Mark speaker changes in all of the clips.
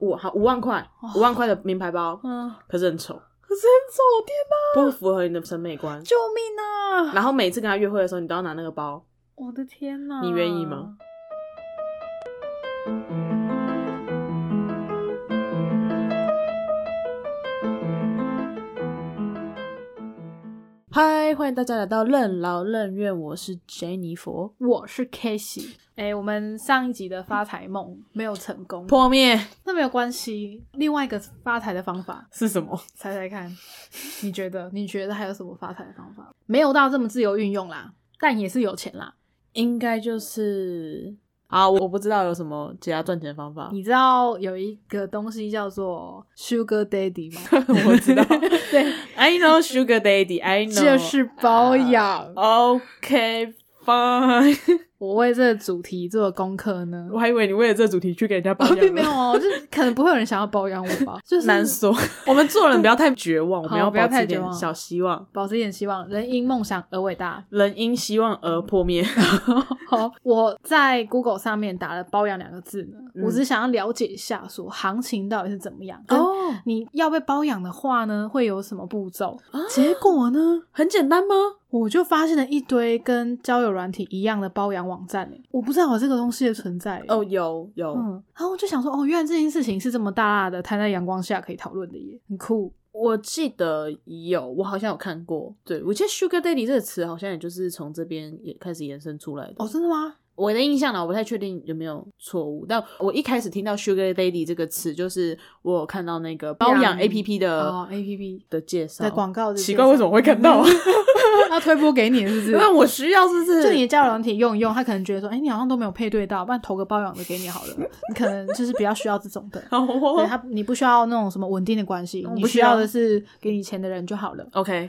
Speaker 1: 五好五万块，五万块的名牌包，
Speaker 2: 嗯，
Speaker 1: 可是很丑，
Speaker 2: 可是很丑，天哪，
Speaker 1: 不符合你的审美观。
Speaker 2: 救命啊！
Speaker 1: 然后每次跟他约会的时候，你都要拿那个包，
Speaker 2: 我的天哪，
Speaker 1: 你愿意吗？嗨，欢迎大家来到任劳任怨，我是 Jennifer。
Speaker 2: 我是 Casey。哎、我们上一集的发财梦没有成功，
Speaker 1: 破灭
Speaker 2: 那没有关系。另外一个发财的方法，
Speaker 1: 是什么？
Speaker 2: 猜猜看，你觉得？你觉得还有什么发财的方法？没有到这么自由运用啦，但也是有钱啦。
Speaker 1: 应该就是啊，我不知道有什么其他赚钱方法。
Speaker 2: 你知道有一个东西叫做 Sugar Daddy 吗？
Speaker 1: 我知道
Speaker 2: 对
Speaker 1: ，，I know sugar daddy, I know，
Speaker 2: 就是包养。
Speaker 1: OK fine。
Speaker 2: 我为这个主题做的功课呢，
Speaker 1: 我还以为你为了这个主题去给人家包
Speaker 2: 哦，
Speaker 1: 养，
Speaker 2: 并没有哦，就是可能不会有人想要包养我吧，就是
Speaker 1: 难说。我们做人不要太绝望，我们
Speaker 2: 要不要
Speaker 1: 要保持
Speaker 2: 太绝望
Speaker 1: 点小希望。
Speaker 2: 保持一点希望，人因梦想而伟大。
Speaker 1: 人因希望而破灭。
Speaker 2: 好，我在 Google 上面打了“包养”两个字呢，
Speaker 1: 嗯
Speaker 2: 我只是想要了解一下，说行情到底是怎么样。跟
Speaker 1: 哦，
Speaker 2: 你要被包养的话呢，会有什么步骤？
Speaker 1: 啊
Speaker 2: 结果呢，
Speaker 1: 很简单吗？
Speaker 2: 我就发现了一堆跟交友软体一样的包养网站诶，我不知道有这个东西的存在欸。
Speaker 1: 哦，有有。
Speaker 2: 嗯，然后我就想说，哦，原来这件事情是这么大大的摊在阳光下可以讨论的耶，很酷。
Speaker 1: 我记得有，我好像有看过。对，我记得 “sugar daddy” 这个词好像也就是从这边也开始延伸出来的。
Speaker 2: 哦，真的吗？
Speaker 1: 我的印象呢，我不太确定有没有错误，但我一开始听到 “sugar daddy” 这个词，就是我有看到那个包养 A P P 的、
Speaker 2: 哦，A P P
Speaker 1: 的介绍
Speaker 2: 的广告的，
Speaker 1: 奇怪，为什么会看到？
Speaker 2: 他推播给你是不是？
Speaker 1: 那我需要，是不是？
Speaker 2: 就你的交友软体用一用，他可能觉得说，哎、你好像都没有配对到，不然投个包养的给你好了。你可能就是比较需要这种的，他，你不需要那种什么稳定的关系，你需要的是给你钱的人就好了。
Speaker 1: OK，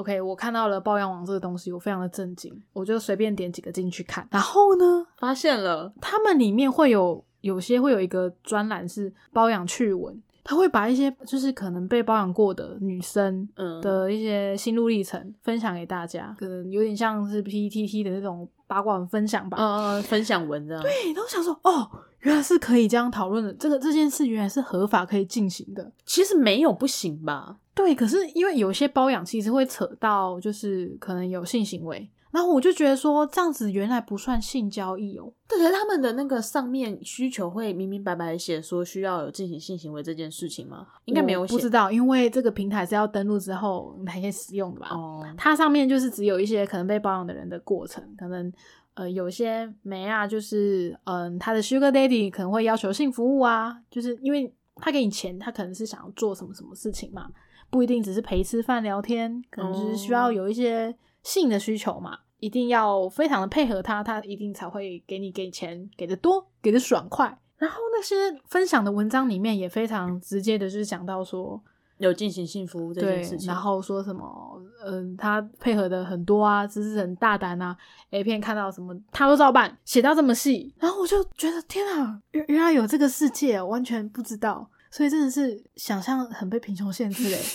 Speaker 2: OK，我看到了包养网这个东西，我非常的震惊，我就随便点几个进去看，然后呢，
Speaker 1: 发现了，
Speaker 2: 他们里面会有有些会有一个专栏是包养趣闻，他会把一些就是可能被包养过的女生
Speaker 1: 嗯，
Speaker 2: 的一些心路历程分享给大家，可能有点像是 PTT 的那种八卦文分享吧。
Speaker 1: 嗯，分享文这样。
Speaker 2: 对，然后想说，哦，原来是可以这样讨论的，这个这件事原来是合法可以进行的。
Speaker 1: 其实没有不行吧？
Speaker 2: 对，可是因为有些包养其实会扯到，就是可能有性行为，然后我就觉得说，这样子原来不算性交易哦。
Speaker 1: 对，可是他们的那个上面需求会明明白白的写说需要有进行性行为这件事情吗？应该没有写。
Speaker 2: 不知道，因为这个平台是要登录之后才可以使用的吧？
Speaker 1: 哦，
Speaker 2: 它上面就是只有一些可能被包养的人的过程，可能呃有些没啊，就是嗯、他的 Sugar Daddy 可能会要求性服务啊，就是因为他给你钱，他可能是想要做什么什么事情嘛，不一定只是陪吃饭聊天，可能就是需要有一些性的需求嘛。一定要非常的配合他，他一定才会给你给钱，给的多，给的爽快。然后那些分享的文章里面也非常直接的，就是讲到说，
Speaker 1: 有进行性服务这件事，情，
Speaker 2: 然后说什么，嗯，他配合的很多啊，只是很大胆啊，A 片看到什么他都照办，写到这么细，然后我就觉得天啊，原原来有这个世界，我完全不知道，所以真的是想象很被贫穷限制嘞。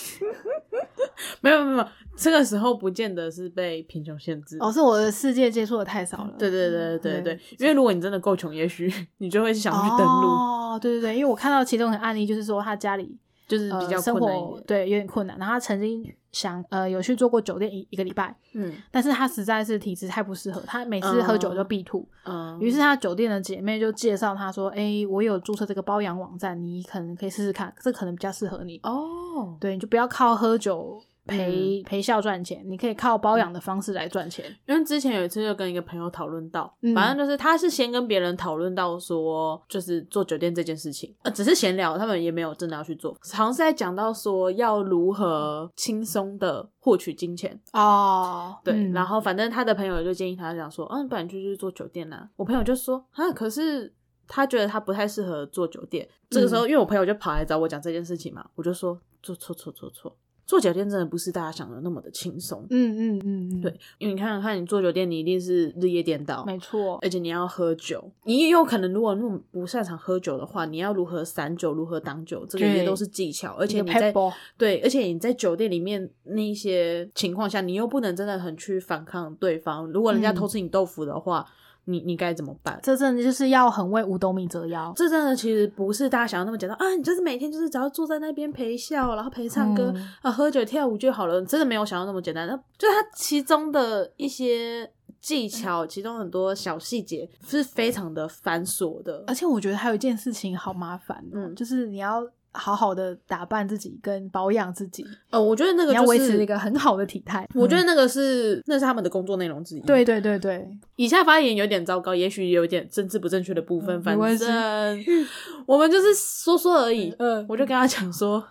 Speaker 1: 没有没有没有，这个时候不见得是被贫穷限制。
Speaker 2: 哦，是我的世界接触的太少了，
Speaker 1: 对对对对对
Speaker 2: 对
Speaker 1: 对，因为如果你真的够穷，也许 你就会想去登录，
Speaker 2: 哦，对对对，因为我看到其中的案例，就是说他家里
Speaker 1: 就是比较
Speaker 2: 呃、生
Speaker 1: 困难
Speaker 2: 对有点困难，然后他曾经想呃有去做过酒店一一个礼拜，
Speaker 1: 嗯。
Speaker 2: 但是他实在是体质太不适合，他每次喝酒就必吐。
Speaker 1: 嗯，
Speaker 2: 于是他酒店的姐妹就介绍他说：“哎、我有注册这个包养网站，你可能可以试试看，这可能比较适合你。
Speaker 1: 哦，
Speaker 2: 对，你就不要靠喝酒陪、陪笑赚钱，你可以靠包养的方式来赚钱。
Speaker 1: 因为之前有一次就跟一个朋友讨论到，
Speaker 2: 嗯。
Speaker 1: 反正就是他是先跟别人讨论到说，就是做酒店这件事情，呃，只是闲聊，他们也没有真的要去做，好像是在讲到说要如何轻松的获取金钱，
Speaker 2: 哦，
Speaker 1: 对，
Speaker 2: 嗯。
Speaker 1: 然后反正他的朋友就建议他讲说，嗯，不然就去做酒店啦、我朋友就说，啊，可是他觉得他不太适合做酒店。这个时候，因为我朋友就跑来找我讲这件事情嘛，我就说，做错错错错，做酒店真的不是大家想的那么的轻松。
Speaker 2: 嗯嗯嗯嗯，
Speaker 1: 对，因为你看看看，你做酒店，你一定是日夜颠倒，
Speaker 2: 没错，
Speaker 1: 而且你要喝酒，你也有可能，如果那种不擅长喝酒的话，你要如何散酒，如何挡酒，这个也都是技巧。而且你在对，而且你在酒店里面那一些情况下，你又不能真的很去反抗对方。如果人家
Speaker 2: 嗯
Speaker 1: 偷吃你豆腐的话，你你该怎么办？
Speaker 2: 这真的就是要很为五斗米折腰。
Speaker 1: 这真的其实不是大家想的那么简单啊！你就是每天就是只要坐在那边陪笑，然后陪唱歌、
Speaker 2: 嗯
Speaker 1: 啊、喝酒跳舞就好了，真的没有想到那么简单。那就它其中的一些技巧，其中很多小细节是非常的繁琐的。
Speaker 2: 而且我觉得还有一件事情好麻烦、哦，
Speaker 1: 嗯
Speaker 2: 就是你要好好的打扮自己跟保养自己，
Speaker 1: 呃，我觉得那个
Speaker 2: 你要维持一个很好的体态。嗯
Speaker 1: 我觉得那个是那是他们的工作内容之一。，
Speaker 2: 对对对对，
Speaker 1: 以下发言有点糟糕，也许有点政治不正确的部分，
Speaker 2: 嗯
Speaker 1: 反正 我们就是说说而已。
Speaker 2: 嗯
Speaker 1: 我就跟他讲说，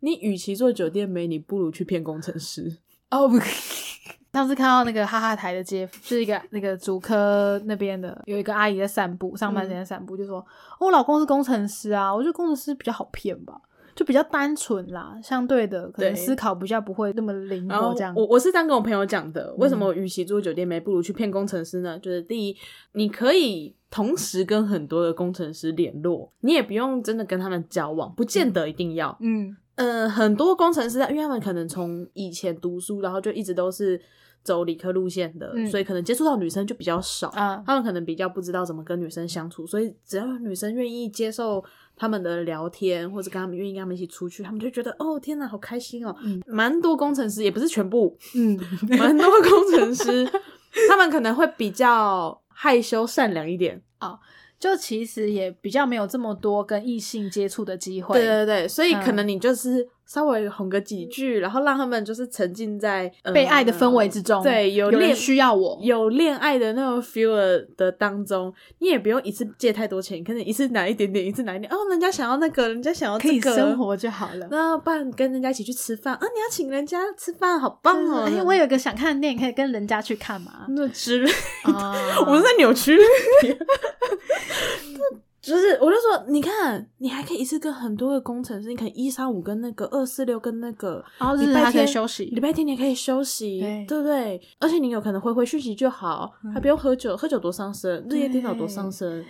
Speaker 1: 你与其做酒店美，你不如去骗工程师。
Speaker 2: 哦不。上次看到那个哈哈台的街，就是一个那个主科那边的有一个阿姨在散步，上班时间散步，就说、哦我老公是工程师啊，我觉得工程师比较好骗吧，就比较单纯啦，相对的可能思考比较不会那么灵活这样。
Speaker 1: 我我是这样跟我朋友讲的，为什么与其住酒店没，不如去骗工程师呢？就是第一，你可以同时跟很多的工程师联络，你也不用真的跟他们交往，不见得一定要。
Speaker 2: 嗯
Speaker 1: 呃，很多工程师，因为他们可能从以前读书，然后就一直都是走理科路线的，
Speaker 2: 嗯
Speaker 1: 所以可能接触到女生就比较少。
Speaker 2: 啊，
Speaker 1: 他们可能比较不知道怎么跟女生相处，所以只要女生愿意接受他们的聊天，或者跟他们愿意跟他们一起出去，他们就觉得哦天哪，好开心哦。
Speaker 2: 嗯
Speaker 1: 蛮多工程师也不是全部，
Speaker 2: 嗯，
Speaker 1: 蛮多工程师他们可能会比较害羞善良一点。
Speaker 2: 就其实也比较没有这么多跟异性接触的机会。
Speaker 1: 对对对，所以
Speaker 2: 嗯
Speaker 1: 可能你就是稍微哄个几句，然后让他们就是沉浸在、呃
Speaker 2: 被爱的氛围之中，
Speaker 1: 对，有恋
Speaker 2: 需要我，
Speaker 1: 有恋爱的那种 feel 的的当中，你也不用一次借太多钱，可能一次拿一点点，一次拿一点。哦，人家想要那个，人家想要
Speaker 2: 可以
Speaker 1: 这个
Speaker 2: 生，活就好了。
Speaker 1: 那不然跟人家一起去吃饭啊？你要请人家吃饭，好棒哦！
Speaker 2: 哎、我有个想看的电影，可以跟人家去看嘛？
Speaker 1: 那之类，
Speaker 2: 啊
Speaker 1: 我们在扭曲。就是，我就说，你看，你还可以一次跟很多个工程师，你可能一三五跟那个二四六跟那个，
Speaker 2: 然后
Speaker 1: 礼拜天
Speaker 2: 休息
Speaker 1: 礼拜天你也可以休息，
Speaker 2: 对
Speaker 1: 对不对？而且你有可能回回讯息就好，还不用喝酒，喝酒多伤身，日夜颠倒多伤身。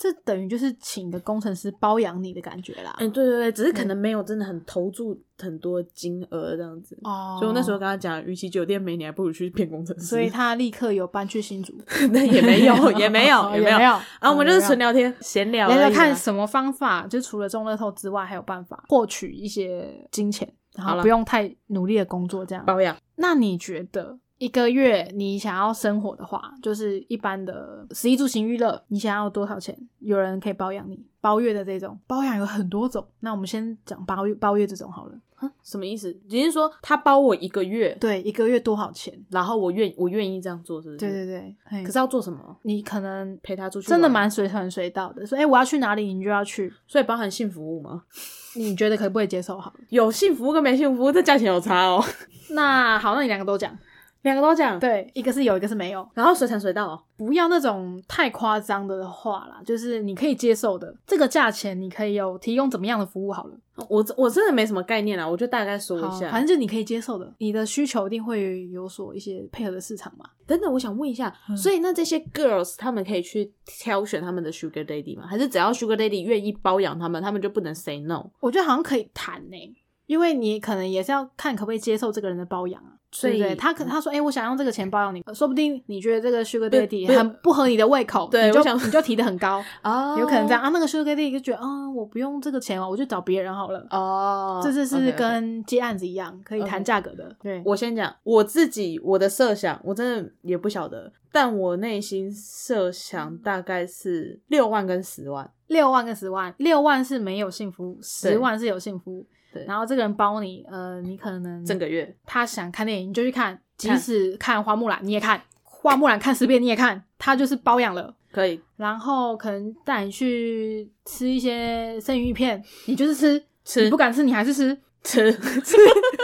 Speaker 2: 这等于就是请一个工程师包养你的感觉啦。
Speaker 1: 嗯，对对对，只是可能没有真的很投注很多金额这样子。
Speaker 2: 哦
Speaker 1: 所以我那时候跟他讲，与其酒店没，你还不如去骗工程师。
Speaker 2: 所以他立刻有搬去新竹，
Speaker 1: 那也没有，也没有，
Speaker 2: 哦
Speaker 1: 也没有。
Speaker 2: 没有。
Speaker 1: 然后我们就是纯
Speaker 2: 聊
Speaker 1: 聊天、闲聊
Speaker 2: 聊，聊看什么方法，就除了中乐透之外，还有办法获取一些金钱，然
Speaker 1: 好了
Speaker 2: 后不用太努力的工作这样。
Speaker 1: 保养。
Speaker 2: 那你觉得一个月你想要生活的话，就是一般的食衣住行娱乐，你想要多少钱？有人可以包养你，包月的这种包养有很多种。那我们先讲包月包月这种好了。
Speaker 1: 啊什么意思？只是说他包我一个月，
Speaker 2: 对，一个月多少钱？
Speaker 1: 然后我愿我愿意这样做，是不是？
Speaker 2: 对对对，
Speaker 1: 可是要做什么？
Speaker 2: 你可能
Speaker 1: 陪他出去，
Speaker 2: 真的？蛮随传随到的，说哎、诶我要去哪里，你就要去。
Speaker 1: 所以包含性服务吗？
Speaker 2: 你觉得可不可以接受？好了，
Speaker 1: 有性服务跟没性服务，这价钱有差哦。
Speaker 2: 那好，那你两个都讲。
Speaker 1: 两个都讲，
Speaker 2: 对，一个是有，一个是没有。
Speaker 1: 然后随传随到哦。
Speaker 2: 不要那种太夸张的话啦，就是你可以接受的这个价钱，你可以有提供怎么样的服务好了。
Speaker 1: 我我真的没什么概念啦，我就大概说，一下。
Speaker 2: 反正就你可以接受的，你的需求一定会有所一些配合的市场嘛。
Speaker 1: 等等，我想问一下，
Speaker 2: 嗯
Speaker 1: 所以那这些 girls 他们可以去挑选他们的 sugar daddy 吗？还是只要 sugar daddy 愿意包养他们，他们就不能 say no？
Speaker 2: 我觉得好像可以谈呢、因为你可能也是要看可不可以接受这个人的包养啊。
Speaker 1: 所以？
Speaker 2: 他可他说，哎、我想用这个钱包养你，呃说不定你觉得这个 sugar daddy 很不合你的胃口，你就
Speaker 1: 想
Speaker 2: 你就提的很高，
Speaker 1: 哦
Speaker 2: 有可能这样啊。那个 sugar daddy 就觉得，啊、我不用这个钱了，我就找别人好了。
Speaker 1: 哦。
Speaker 2: 这就是跟接案子一样，可以谈价格的。对，
Speaker 1: 我先讲我自己我的设想，我真的也不晓得，但我内心设想大概是六万跟十万。
Speaker 2: 六万跟十万，六万是没有幸福，十万是有幸福。
Speaker 1: 对
Speaker 2: 然后这个人包你，呃，你可能
Speaker 1: 整个月
Speaker 2: 他想看电影，你就去看，即使看花木兰你也看，花木兰看十遍你也看，他就是包养了。
Speaker 1: 可以
Speaker 2: 然后可能带你去吃一些生鱼片，你就是吃，
Speaker 1: 吃
Speaker 2: 你不敢吃你还是吃，
Speaker 1: 吃吃，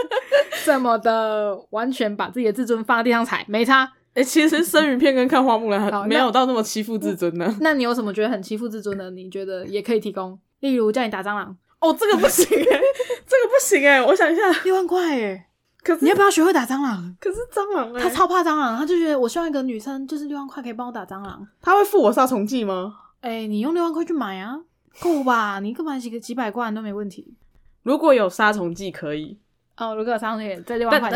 Speaker 2: 这么的完全把自己的自尊放在地上踩，没差。
Speaker 1: 哎、其实生鱼片跟看花木兰
Speaker 2: 好
Speaker 1: 没有到那么欺负自尊呢。
Speaker 2: 那你有什么觉得很欺负自尊的？你觉得也可以提供，例如叫你打蟑螂，
Speaker 1: 哦，这个不行哎、这个不行哎、我想一下，
Speaker 2: 六万块哎，
Speaker 1: 可是
Speaker 2: 你要不要学会打蟑螂？
Speaker 1: 可是蟑螂哎、
Speaker 2: 他超怕蟑螂，他就觉得我希望一个女生就是六万块可以帮我打蟑螂。
Speaker 1: 他会付我杀虫剂吗？
Speaker 2: 哎、你用六万块去买啊，够吧？你一个买几个几百罐都没问题。
Speaker 1: 如果有杀虫剂可以，
Speaker 2: 哦，如果有杀虫剂在六万块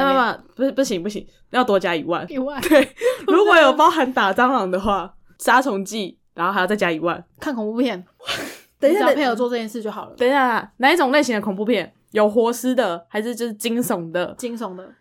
Speaker 1: 不不不行不行，要多加一万。
Speaker 2: 一万。
Speaker 1: 对，如果有包含打蟑螂的话，杀虫剂，然后还要再加一万。
Speaker 2: 看恐怖片，
Speaker 1: 等一下，
Speaker 2: 配合做这件事就好了。
Speaker 1: 等一下，哪一种类型的恐怖片？有活尸的，还是就是惊悚的？
Speaker 2: 惊悚的，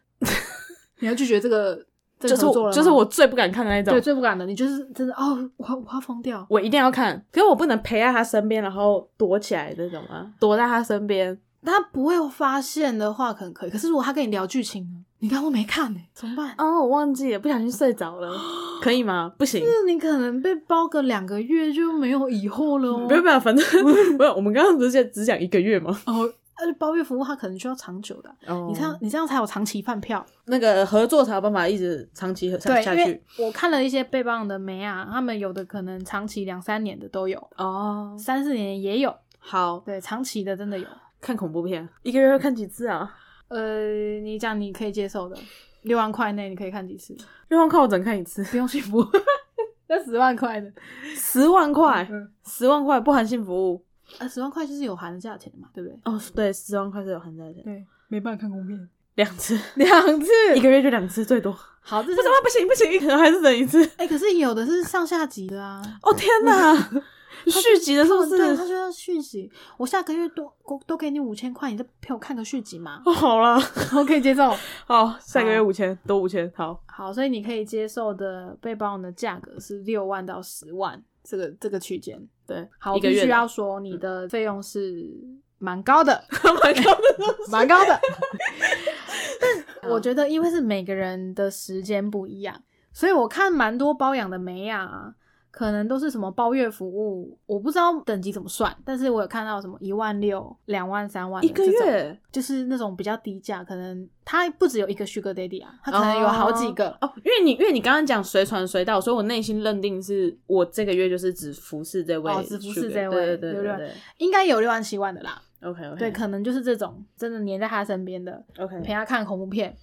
Speaker 2: 你要拒绝这个，这
Speaker 1: 就是我就是我最不敢看的那种
Speaker 2: 对。最不敢的，你就是真的哦，我要我要疯掉。
Speaker 1: 我一定要看，可是我不能陪在他身边，然后躲起来那种啊，躲在他身边。
Speaker 2: 他不会发现的话，可能可以。可是如果他跟你聊剧情呢？你刚刚没看呢、怎么办？
Speaker 1: 哦，我忘记了，不小心睡着了，可以吗？不行，
Speaker 2: 是你可能被包个两个月就没有以后了哦。
Speaker 1: 没有 没有，反正不是我们刚刚不是只讲一个月吗？
Speaker 2: 哦，而且包月服务它可能需要长久的，
Speaker 1: 哦
Speaker 2: 你这样你这样才有长期饭票。
Speaker 1: 那个合作才有办法一直长期下
Speaker 2: 对，
Speaker 1: 下去
Speaker 2: 因为我看了一些被包养的梅啊，他们有的可能长期两三年的都有，
Speaker 1: 哦。
Speaker 2: 三四年也有。
Speaker 1: 好
Speaker 2: 对，长期的真的有。
Speaker 1: 看恐怖片，一个月会看几次啊？
Speaker 2: 呃，你讲你可以接受的，六万块内你可以看几次？
Speaker 1: 六万块我只能看一次，
Speaker 2: 不用幸福，那十万块的，
Speaker 1: 十万块，
Speaker 2: 嗯，
Speaker 1: 十万块不含性服务。
Speaker 2: 啊，十万块就是有含的价钱嘛，对不对？
Speaker 1: 哦，对，十万块是有含价钱，
Speaker 2: 对，没办法看公片，
Speaker 1: 两次，
Speaker 2: 两次
Speaker 1: 一个月就两次最多。
Speaker 2: 好，这是
Speaker 1: 不怎么不行不行，可能 还是等一次。
Speaker 2: 哎、可是有的是上下集的啊，
Speaker 1: 哦天哪，续集的是不
Speaker 2: 对，他
Speaker 1: 是？
Speaker 2: 就要续集。我下个月多多多给你五千块，你再陪我看个续集嘛？
Speaker 1: 哦，好啦，
Speaker 2: 我可以接受。
Speaker 1: 好，下个月五千，多五千，好。
Speaker 2: 好，所以你可以接受的被包养的价格是六万到十万这个这个区间。
Speaker 1: 对，
Speaker 2: 好，我必须要说你的费用是蛮高的，
Speaker 1: 蛮高的。
Speaker 2: 蛮高的。但我觉得，因为是每个人的时间不一样，所以我看蛮多包养的美啊，可能都是什么包月服务，我不知道等级怎么算，但是我有看到什么一万六、两万、三万的
Speaker 1: 一个月
Speaker 2: 就是那种比较低价，可能它不只有一个 Sugar Daddy 啊，它可能有好几个。
Speaker 1: 哦，因为你因为你刚刚讲随传随到，所以我内心认定是我这个月就是只服侍这位
Speaker 2: 哦只服侍这位
Speaker 1: 对对对对
Speaker 2: 应该有六万七万的啦，
Speaker 1: ，OK OK，
Speaker 2: 对，可能就是这种真的黏在他身边的
Speaker 1: ，OK，
Speaker 2: 陪他看恐怖片，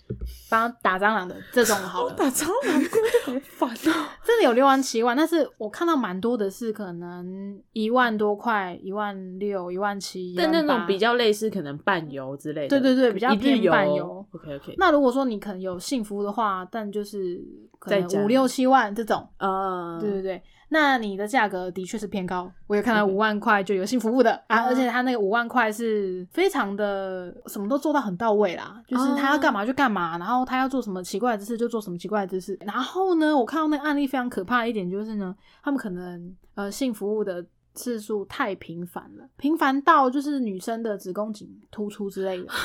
Speaker 2: 帮他打蟑螂的这种好了。
Speaker 1: 打蟑螂好烦哦。
Speaker 2: 真的有六万七万，但是我看到蛮多的是可能一万多块、一万六、一万七，
Speaker 1: 但那种比较类似可能半游之类的，
Speaker 2: 对对对比较
Speaker 1: 一日
Speaker 2: 偏伴游。
Speaker 1: OK OK，
Speaker 2: 那如果说你可能有幸福的话，但就是可能五六七万这种，
Speaker 1: 啊，
Speaker 2: 对对对，那你的价格的确是偏高。我有看到五万块就有幸服务的啊，
Speaker 1: 啊
Speaker 2: 而且他那个五万块是非常的什么都做到很到位啦，就是他
Speaker 1: 啊
Speaker 2: 要干嘛就干嘛，然后他要做什么奇怪的姿势就做什么奇怪的姿势。然后呢，我看到那个案例非常可怕的一点就是呢，他们可能呃性服务的。次数太频繁了，频繁到就是女生的子宫颈突出之类的，
Speaker 1: 好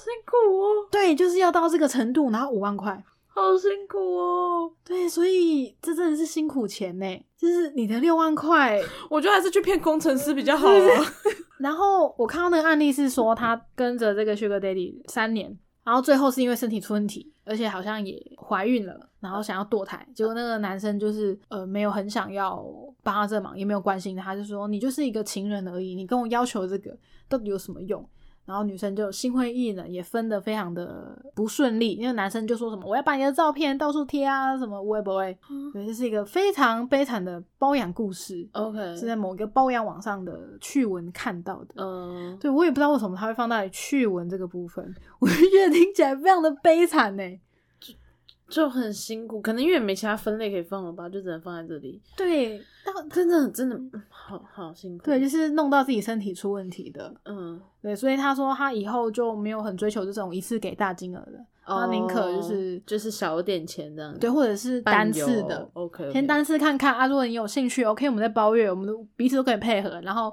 Speaker 1: 辛苦哦，
Speaker 2: 对，就是要到这个程度，然后五万块，
Speaker 1: 好辛苦哦。
Speaker 2: 对，所以这真的是辛苦钱呢，就是你的六万块，
Speaker 1: 我觉得还是去骗工程师比较好啊。
Speaker 2: 然后我看到那个案例是说，他跟着这个 Sugar Daddy 三年，然后最后是因为身体出问题，而且好像也怀孕了，然后想要堕胎，结果那个男生就是呃没有很想要帮他这忙，也没有关心他，就说你就是一个情人而已，你跟我要求这个到底有什么用？然后女生就心灰意冷，也分得非常的不顺利，因为男生就说什么我要把你的照片到处贴啊，什么会不会？对，这是一个非常悲惨的包养故事。
Speaker 1: OK，
Speaker 2: 是在某一个包养网上的趣闻看到的。
Speaker 1: 嗯，
Speaker 2: 对我也不知道为什么他会放在趣闻这个部分，我就觉得听起来非常的悲惨呢。
Speaker 1: 就很辛苦，可能因为没其他分类可以放了吧，就只能放在这里。
Speaker 2: 对，但
Speaker 1: 真的真的嗯好好辛苦。
Speaker 2: 对，就是弄到自己身体出问题的。
Speaker 1: 嗯，
Speaker 2: 对，所以他说他以后就没有很追求这种一次给大金额的，他宁可就是
Speaker 1: 哦就是少点钱这样。
Speaker 2: 对，或者是单次的。
Speaker 1: OK，
Speaker 2: 先单次看看啊，如果你有兴趣，OK，我们再包月，我们都彼此都可以配合。然后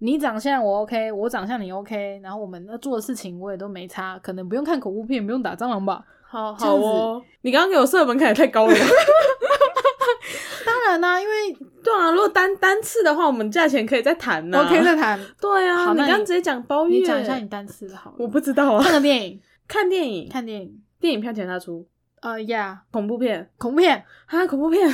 Speaker 2: 你长相我 OK，我长相你 OK，然后我们要做的事情我也都没差，可能不用看恐怖片，不用打蟑螂吧。
Speaker 1: 好好哦。你刚刚给我设的门槛也太高了吧？
Speaker 2: 当然啦、因为
Speaker 1: 对啊，如果单单次的话，我们价钱可以再谈呢。
Speaker 2: OK 再谈。
Speaker 1: 对啊，你刚刚直接讲包月，
Speaker 2: 你讲一下你单次的好了。
Speaker 1: 我不知道啊。
Speaker 2: 看个电影，
Speaker 1: 看电影，
Speaker 2: 看电影，
Speaker 1: 电影票钱他出，
Speaker 2: 呃呀，
Speaker 1: 恐怖片
Speaker 2: 恐怖片，
Speaker 1: 啊，恐怖片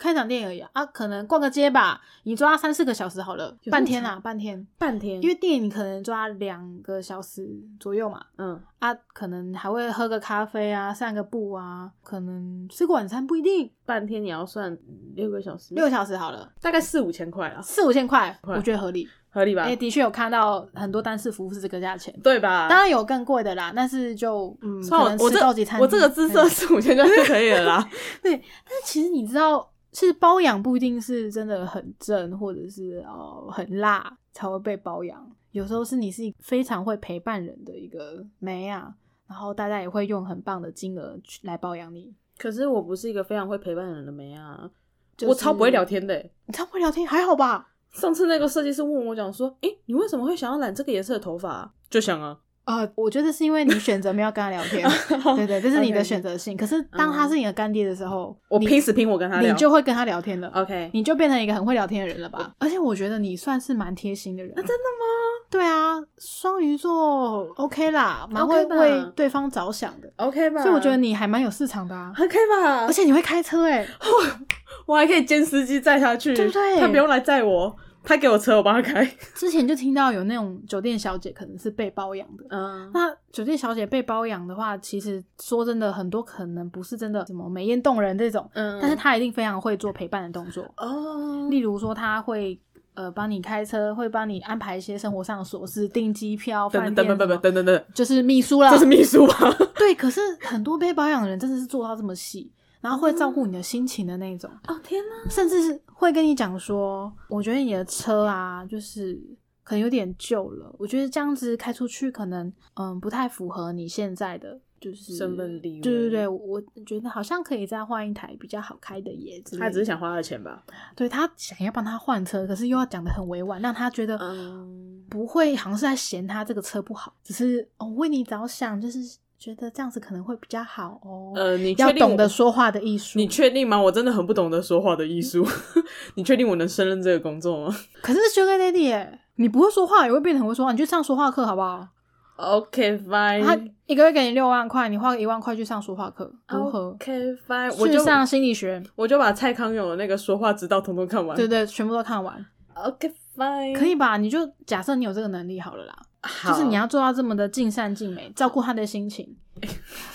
Speaker 2: 看一场电影而已啊啊，可能逛个街吧，你抓三四个小时好了，半天啊，半天，
Speaker 1: 半天，
Speaker 2: 因为电影你可能抓两个小时左右嘛，
Speaker 1: 嗯，
Speaker 2: 啊，可能还会喝个咖啡啊，散个步啊，可能吃个晚餐不一定，
Speaker 1: 半天你要算六个小时，
Speaker 2: 六个小时好了，
Speaker 1: 大概四五千块啊，
Speaker 2: 四五千块，我觉得合理。
Speaker 1: 合理吧？
Speaker 2: 哎、的确有看到很多单次服务是这个价钱，
Speaker 1: 对吧？
Speaker 2: 当然有更贵的啦，但是就嗯，
Speaker 1: 算我我这我这个姿色四五千就是可以了啦。
Speaker 2: 对，但是其实你知道，其实包养不一定是真的很正，或者是哦很辣才会被包养。有时候是你是一个非常会陪伴人的一个妹啊，然后大家也会用很棒的金额去来包养你。
Speaker 1: 可是我不是一个非常会陪伴人的妹啊，
Speaker 2: 就是
Speaker 1: 我超不会聊天的欸。
Speaker 2: 你超不会聊天，还好吧？
Speaker 1: 上次那个设计师问我讲说，诶、你为什么会想要染这个颜色的头发啊、就想啊，
Speaker 2: 啊、我觉得是因为你选择没有跟他聊天，对对，这是你的选择性。可是当他是你的干爹的时候，你
Speaker 1: 我拼死拼活跟他聊，
Speaker 2: 你就会跟他聊天了。
Speaker 1: OK。
Speaker 2: 你就变成一个很会聊天的人了吧？而且我觉得你算是蛮贴心的人。真的吗？对啊，双鱼座 OK 啦，蛮会为对方着想的。
Speaker 1: OK 吧，
Speaker 2: 所以我觉得你还蛮有市场的啊。
Speaker 1: OK 吧，
Speaker 2: 而且你会开车哎、
Speaker 1: 我还可以兼司机载他去，
Speaker 2: 对不对
Speaker 1: 他不用来载我，他给我车，我帮他开。
Speaker 2: 之前就听到有那种酒店小姐可能是被包养的。
Speaker 1: 嗯，
Speaker 2: 那酒店小姐被包养的话，其实说真的，很多可能不是真的什么美艳动人这种，
Speaker 1: 嗯
Speaker 2: 但是她一定非常会做陪伴的动作。
Speaker 1: 哦，
Speaker 2: 例如说，她会呃帮你开车，会帮你安排一些生活上的琐事，订机票、
Speaker 1: 等
Speaker 2: 饭
Speaker 1: 等等等等等等，
Speaker 2: 就是秘书啦。
Speaker 1: 这是秘书吧？
Speaker 2: 对，可是很多被包养的人真的是做到这么细，然后会照顾你的心情的那种，
Speaker 1: 哦天哪！
Speaker 2: 甚至是会跟你讲说，我觉得你的车啊，就是可能有点旧了，我觉得这样子开出去可能嗯不太符合你现在的就是
Speaker 1: 身份地位
Speaker 2: 对对对，我觉得好像可以再换一台比较好开的耶之类的。
Speaker 1: 他只是想花他的钱吧？
Speaker 2: 对他想要帮他换车，可是又要讲的很委婉，让他觉得
Speaker 1: 嗯，
Speaker 2: 不会好像是在嫌他这个车不好，只是哦为你着想，就是觉得这样子可能会比较好哦。
Speaker 1: 呃，你
Speaker 2: 要懂得说话的艺术。
Speaker 1: 你确定吗？我真的很不懂得说话的艺术。你确定我能胜任这个工作吗
Speaker 2: 可是 Sugar Daddy 耶，你不会说话也会变得很会说话，你去上说话课好不好
Speaker 1: ？？OK fine 他
Speaker 2: 一个月给你六万块，你花一万块去上说话课，如何
Speaker 1: ？OK fine，我就
Speaker 2: 去上心理学，
Speaker 1: 我就把蔡康永的那个说话之道通通看完。
Speaker 2: 对对，全部都看完
Speaker 1: ，，OK fine，
Speaker 2: 可以吧？你就假设你有这个能力好了啦，
Speaker 1: 好，
Speaker 2: 就是你要做到这么的尽善尽美，照顾他的心情，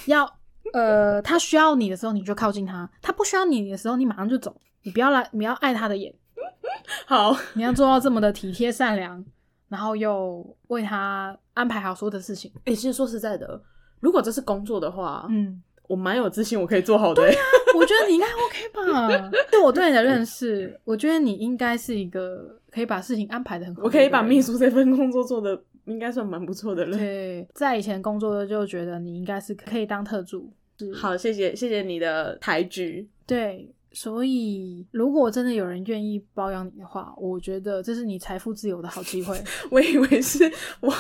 Speaker 2: 要呃，他需要你的时候你就靠近他，他不需要你的时候你马上就走，你不要来，你要爱他的眼，
Speaker 1: 好，
Speaker 2: 你要做到这么的体贴善良，然后又为他安排好所有的事情，
Speaker 1: 哎、其实说实在的，如果这是工作的话，
Speaker 2: 嗯。
Speaker 1: 我蛮有自信我可以做好的、欸。
Speaker 2: 我觉得你应该 OK 吧？对我对你的认识，我觉得你应该是一个可以把事情安排的很好的
Speaker 1: 我。可以把秘书这份工作做的应该算蛮不错的了。
Speaker 2: 对，在以前工作的就觉得你应该是可以当特助。
Speaker 1: 好，谢谢谢谢你的抬举。
Speaker 2: 对，所以如果真的有人愿意包养你的话，我觉得这是你财富自由的好机会。
Speaker 1: 我以为是我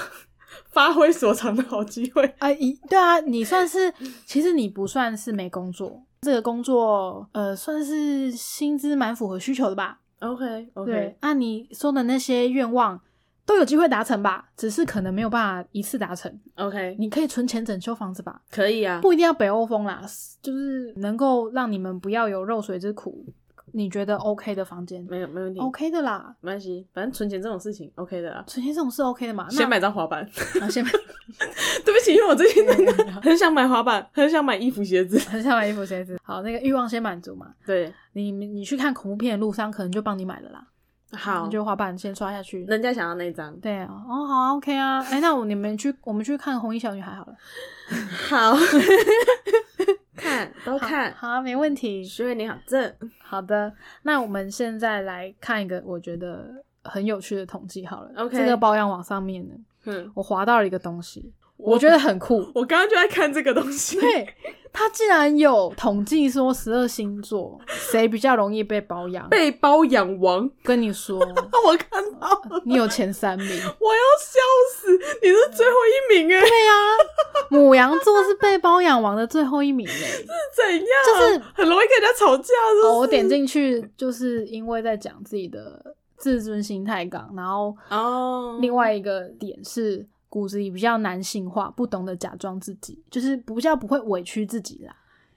Speaker 1: 发挥所长的好机会。
Speaker 2: 啊，一对啊，你算是，其实你不算是没工作，这个工作呃算是薪资蛮符合需求的吧
Speaker 1: ？？OK OK，
Speaker 2: 按、你说的那些愿望都有机会达成吧，只是可能没有办法一次达成。
Speaker 1: OK，
Speaker 2: 你可以存钱整修房子吧，
Speaker 1: 可以啊。
Speaker 2: 不一定要北欧风啦，就是能够让你们不要有漏水之苦。你觉得 OK 的房间
Speaker 1: 没有没问题
Speaker 2: ，OK 的啦，
Speaker 1: 没关系，反正存钱这种事情 OK 的啦。
Speaker 2: 存钱这种事 OK 的嘛？那
Speaker 1: 先买张滑板，
Speaker 2: 啊，先买，
Speaker 1: 对不起，因为我最近真的 很想买滑板，很想买衣服鞋子。
Speaker 2: 很想买衣服鞋子。好，那个欲望先满足嘛。
Speaker 1: 对，
Speaker 2: 你你去看恐怖片的路上，可能就帮你买了啦。
Speaker 1: 好
Speaker 2: 你，就滑板先刷下去。
Speaker 1: 人家想要那张。
Speaker 2: 对啊，哦，好啊，OK 啊。哎，那我你们去，我们去看红衣小女孩好了。
Speaker 1: 好，看都看。
Speaker 2: 好啊，没问题。
Speaker 1: 徐伟你好正，
Speaker 2: 好的，那我们现在来看一个我觉得很有趣的统计好了。
Speaker 1: OK
Speaker 2: 这个保养网上面呢，
Speaker 1: 嗯，
Speaker 2: 我滑到了一个东西，我觉得很酷。
Speaker 1: 我刚刚就在看这个东西。
Speaker 2: 对，它竟然有统计说十二星座谁比较容易被包养。
Speaker 1: 被包养王，
Speaker 2: 跟你说，
Speaker 1: 我看到了，
Speaker 2: 你有前三名。
Speaker 1: 我要笑死！你是最后一名哎，
Speaker 2: 对呀、母羊座是被包养王的最后一名 哎，是。
Speaker 1: 怎样？
Speaker 2: 就是
Speaker 1: 很容易跟人家吵架，
Speaker 2: 哦，我点进去就是因为在讲自己的自尊心太高，然后
Speaker 1: 哦，
Speaker 2: 另外一个点是骨子里比较男性化，不懂得假装自己，就是不叫不会委屈自己啦。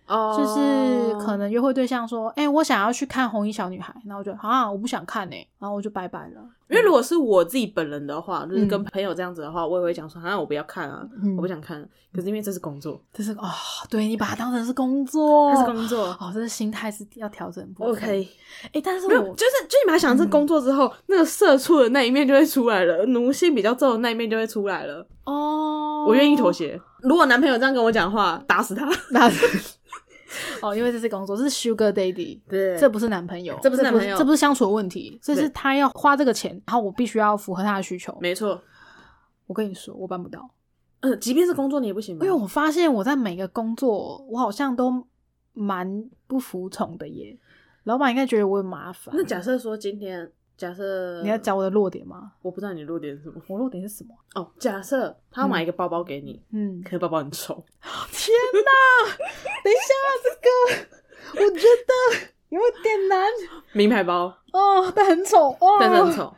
Speaker 1: 哦，
Speaker 2: 就是可能约会对象说：“哎、我想要去看红衣小女孩。”然后我就啊，我不想看呢、然后我就拜拜了。
Speaker 1: 因为如果是我自己本人的话，就是跟
Speaker 2: 嗯
Speaker 1: 朋友这样子的话，我也会讲说，啊，我不要看啊，
Speaker 2: 嗯
Speaker 1: 我不想看。可是因为这是工作，
Speaker 2: 这是哦，对你把它当成是工作，
Speaker 1: 这是工作
Speaker 2: 哦，这是心态是要调整的部分。
Speaker 1: ，OK，
Speaker 2: 哎、但是
Speaker 1: 没有，
Speaker 2: 我
Speaker 1: 就是就你把它想成是工作之后，那个社畜的那一面就会出来了，奴性比较重的那一面就会出来了。
Speaker 2: 哦，
Speaker 1: 我愿意妥协。如果男朋友这样跟我讲话，打死他。
Speaker 2: 那 哦，因为这是工作，是 Sugar Daddy，
Speaker 1: 对
Speaker 2: 这不是男朋友，
Speaker 1: 这不是男朋友
Speaker 2: 这不是相处的问题，这是他要花这个钱，然后我必须要符合他的需求。
Speaker 1: 没错。
Speaker 2: 我跟你说，我办不到，
Speaker 1: 呃，即便是工作你也不行吗？
Speaker 2: 因为我发现我在每个工作，我好像都蛮不服从的耶。老板应该觉得我很麻烦。
Speaker 1: 那假设说今天，假设
Speaker 2: 你要讲我的弱点吗？
Speaker 1: 我不知道你弱点是什么
Speaker 2: 我弱点是什么？
Speaker 1: 哦。假设他要买一个包包给你，
Speaker 2: 嗯，
Speaker 1: 可是包包很丑，
Speaker 2: 天哪！等一下，这个我觉得有点难
Speaker 1: 名牌包，
Speaker 2: 哦，但很丑哦，
Speaker 1: 但是很。丑。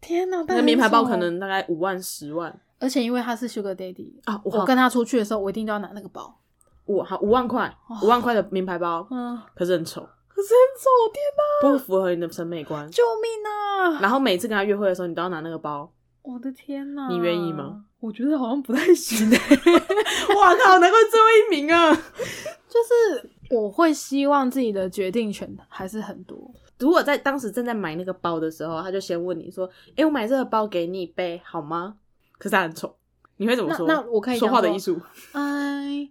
Speaker 2: 天哪！但
Speaker 1: 那名牌包可，能大概五万、十万
Speaker 2: 而且因为他是 Sugar Daddy
Speaker 1: 啊。我
Speaker 2: 我跟他出去的时候，我一定都要拿那个包。
Speaker 1: 五好五万块，五万块的名牌包，
Speaker 2: 嗯，
Speaker 1: 可是很丑，
Speaker 2: 可是很丑，天哪！
Speaker 1: 不符合你的审美观。
Speaker 2: 救命啊！
Speaker 1: 然后每次跟他约会的时候，你都要拿那个包。
Speaker 2: 我的天哪！
Speaker 1: 你愿意吗？
Speaker 2: 我觉得好像不太行欸
Speaker 1: 哇靠，难怪最后一名啊！
Speaker 2: 就是我会希望自己的决定权还是很多。
Speaker 1: 如果在当时正在买那个包的时候，他就先问你说：“哎、我买这个包给你背好吗？”可是他很丑，你会怎么说？
Speaker 2: 那那我可以
Speaker 1: 说话的
Speaker 2: 讲
Speaker 1: 艺术。
Speaker 2: 哎，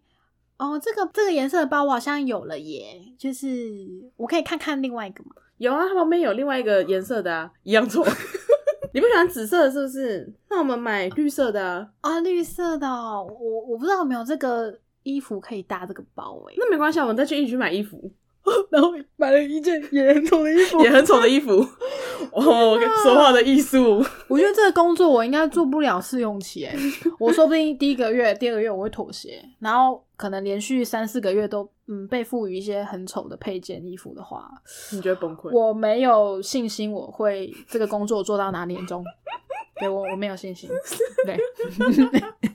Speaker 2: 哦，这个这个颜色的包我好像有了耶，就是我可以看看另外一个吗？
Speaker 1: 有啊，它旁边有另外一个颜色的啊，一样重。你不喜欢紫色的是不是？那我们买绿色的啊。
Speaker 2: 啊，绿色的哦、我我不知道有没有这个衣服可以搭这个包哎，
Speaker 1: 那没关系，啊，我们再去一起去买衣服，
Speaker 2: 然后买了一件也很丑的衣服
Speaker 1: 也很丑的衣服。哦，说话的艺术。
Speaker 2: 我觉得这个工作我应该做不了试用期哎，我说不定第一个月、第二个月我会妥协，然后可能连续三四个月都嗯被赋予一些很丑的配件衣服的话，
Speaker 1: 你觉得崩溃？
Speaker 2: 我没有信心我会这个工作做到哪年终。对我我没有信心，对，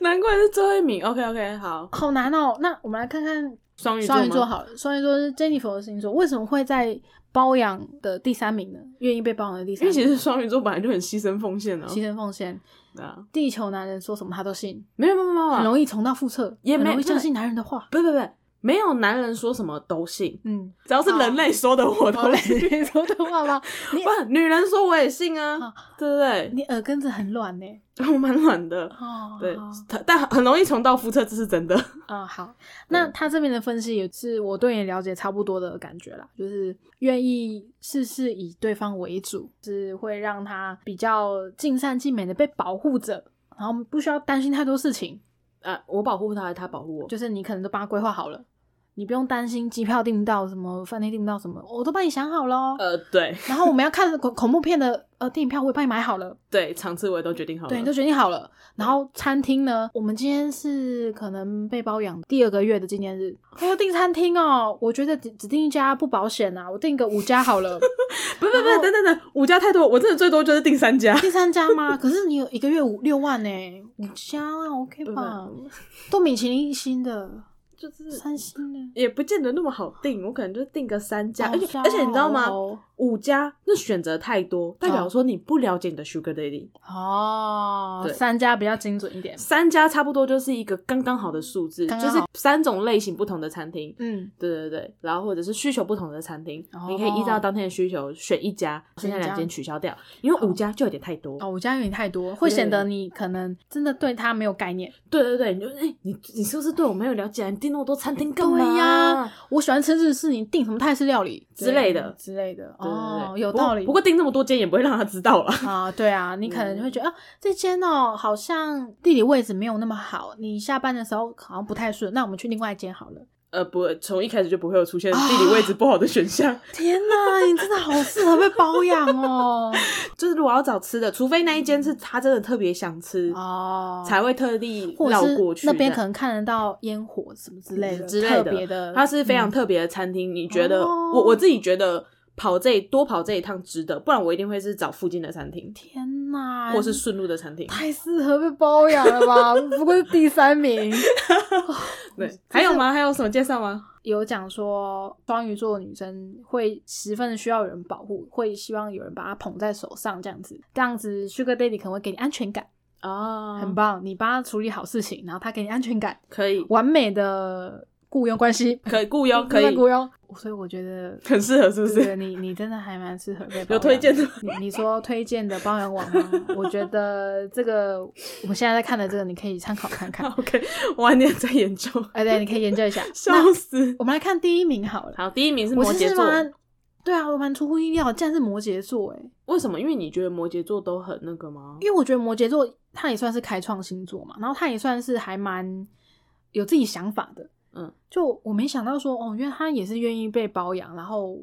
Speaker 1: 难怪是最后一名。OK OK，好，
Speaker 2: 好难哦。那我们来看看
Speaker 1: 双鱼座
Speaker 2: 双鱼座好了，双鱼座是 Jennifer 的星座，为什么会在包养的第三名呢？愿意被包养的第三名，
Speaker 1: 因为其实双鱼座本来就很牺牲奉献啊。
Speaker 2: 牺牲奉献，
Speaker 1: 啊，
Speaker 2: 地球男人说什么他都信，
Speaker 1: 没有没有没有，
Speaker 2: 很容易重蹈覆辙，
Speaker 1: 也没
Speaker 2: 很容易相信男人的话。
Speaker 1: 不不不，没有男人说什么都信，
Speaker 2: 嗯，
Speaker 1: 只要是人类说的我都信。
Speaker 2: 你说的话吗？你
Speaker 1: 不，女人说我也信啊
Speaker 2: 啊，
Speaker 1: 对不对？
Speaker 2: 你耳根子很软呢。
Speaker 1: 我蛮软的，
Speaker 2: 哦，
Speaker 1: 对，他但很容易重蹈覆辙，这是真的。
Speaker 2: 嗯、好，那他这边的分析也是我对你了解差不多的感觉啦，就是愿意事事以对方为主，是会让他比较尽善尽美的被保护着，然后不需要担心太多事情，
Speaker 1: 啊，我保护他，他保护我。
Speaker 2: 就是你可能都帮他规划好了，你不用担心机票订不到，什么饭店订不到什么，我都帮你想好了哦。
Speaker 1: 呃，对
Speaker 2: 然后我们要看恐恐怖片的呃电影票，我也帮你买好了。
Speaker 1: 对，场次我也都决定好了。
Speaker 2: 对，你都决定好了。然后餐厅呢，我们今天是可能被包养第二个月的纪念日，我订餐厅哦，我觉得只只订一家不保险啊，我订个五家好了。
Speaker 1: 不不不，等等等，五家太多，我真的最多就是订三家。
Speaker 2: 订三家吗？可是你有一个月五六万呢，五家啊，OK 吧？都米其林一星的，
Speaker 1: 就是
Speaker 2: 三星的。
Speaker 1: 也不见得那么好订，我可能就订个三家，而且而且你知道吗？
Speaker 2: 哦
Speaker 1: 五家那选择太多，代表说你不了解你的 Sugar Daddy。
Speaker 2: 哦，
Speaker 1: 对
Speaker 2: 三家比较精准一点。
Speaker 1: 三家差不多就是一个刚刚好的数字，
Speaker 2: 刚刚
Speaker 1: 就是三种类型不同的餐厅。
Speaker 2: 嗯，
Speaker 1: 对对对，然后或者是需求不同的餐厅，
Speaker 2: 哦
Speaker 1: 你可以依照当天的需求选一家，剩下两间取消掉，因为五家就有点太多。
Speaker 2: 哦，五家有点太多，会显得你可能真的对他没有概念。
Speaker 1: 对对对，你就哎、你你是不是对我没有了解啊？你订那么多餐厅干嘛
Speaker 2: 对呀我喜欢吃日式，你订什么泰式料理
Speaker 1: 之类的
Speaker 2: 之类的。
Speaker 1: 对对对
Speaker 2: 哦，有道理。
Speaker 1: 不过订这么多间也不会让他知道了。
Speaker 2: 啊，对啊，你可能会觉得、啊，这间哦好像地理位置没有那么好，你下班的时候好像不太顺，那我们去另外一间好了。
Speaker 1: 呃，不，从一开始就不会有出现地理位置不好的选项。
Speaker 2: 天哪，你真的好适合被包养哦！
Speaker 1: 就是如果要找吃的，除非那一间是他真的特别想吃，
Speaker 2: 哦，
Speaker 1: 才会特地绕过去。
Speaker 2: 那边可能看得到烟火什么之类的，
Speaker 1: 之类
Speaker 2: 特别的，
Speaker 1: 它是非常
Speaker 2: 嗯
Speaker 1: 特别的餐厅。你觉得
Speaker 2: 哦
Speaker 1: 我我自己觉得跑这多跑这一趟值得，不然我一定会是找附近的餐厅，
Speaker 2: 天哪，
Speaker 1: 或是顺路的餐厅。
Speaker 2: 太适合被包养了吧？不过是第三名。
Speaker 1: 对，还有吗？还有什么介绍吗？
Speaker 2: 有讲说双鱼座的女生会十分的需要有人保护，会希望有人把她捧在手上，这样子，这样子 Sugar Daddy 可能会给你安全感，
Speaker 1: 哦，
Speaker 2: 很棒。你帮他处理好事情，然后他给你安全感，
Speaker 1: 可以，
Speaker 2: 完美的雇佣关系，
Speaker 1: 可以雇佣，可以
Speaker 2: 雇佣。所以我觉得
Speaker 1: 很适合，是不是？
Speaker 2: 你你真的还蛮适合被
Speaker 1: 有推荐的
Speaker 2: 你你说推荐的包养网吗？我觉得这个我们现在在看的这个，你可以参考看看。
Speaker 1: OK，我晚点再研究。
Speaker 2: 哎，对，你可以研究一下。
Speaker 1: 笑死！
Speaker 2: 我们来看第一名好了。
Speaker 1: 好，第一名是摩羯座，
Speaker 2: 对啊，我蛮出乎意料，竟然是摩羯座哎，
Speaker 1: 为什么？因为你觉得摩羯座都很那个吗？
Speaker 2: 因为我觉得摩羯座他也算是开创星座嘛，然后他也算是还蛮有自己想法的。
Speaker 1: 嗯，
Speaker 2: 就我没想到说哦，因为他也是愿意被包养，然后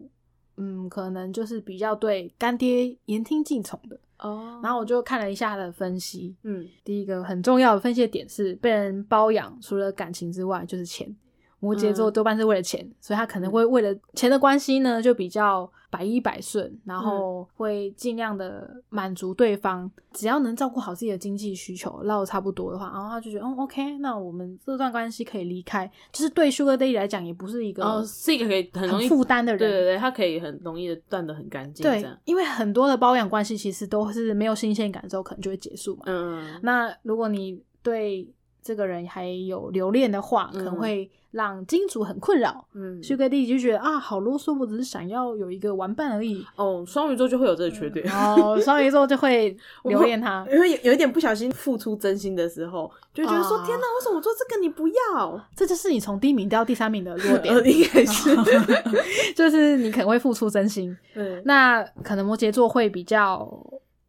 Speaker 2: 嗯，可能就是比较对干爹言听计从的。
Speaker 1: 哦
Speaker 2: 然后我就看了一下他的分析，
Speaker 1: 嗯，
Speaker 2: 第一个很重要的分析的点是，被人包养除了感情之外就是钱。摩羯座
Speaker 1: 嗯。
Speaker 2: 多半是为了钱，所以他可能会为了钱的关系呢，就比较百依百顺，然后会尽量的满足对方，只要能照顾好自己的经济需求，捞的差不多的话，然后他就觉得，哦，OK，那我们这段关系可以离开，就是对 Sugar Daddy 来讲，也不是一个
Speaker 1: 哦，是一个可以很容易
Speaker 2: 负担的人，
Speaker 1: 对对对，他可以很容易的断的很干净，
Speaker 2: 对。因为很多的包养关系其实都是没有新鲜感之后，可能就会结束嘛。
Speaker 1: 嗯，
Speaker 2: 那如果你对这个人还有留恋的话，可能
Speaker 1: 嗯
Speaker 2: 会让金主很困扰。
Speaker 1: 嗯
Speaker 2: ，Sugar Daddy 就觉得啊，好啰嗦，我只是想要有一个玩伴而已。
Speaker 1: 哦，双鱼座就会有这个缺点，
Speaker 2: 然后双鱼座就会 留恋他。
Speaker 1: 因为有有一点不小心付出真心的时候，就会觉得说：“
Speaker 2: 啊
Speaker 1: 天哪，为什么我做这个你不要
Speaker 2: 这就是你从第一名掉到第三名的弱？”点
Speaker 1: 呃，，应该是
Speaker 2: 就是你可能会付出真心。
Speaker 1: 对，
Speaker 2: 那可能摩羯座会比较，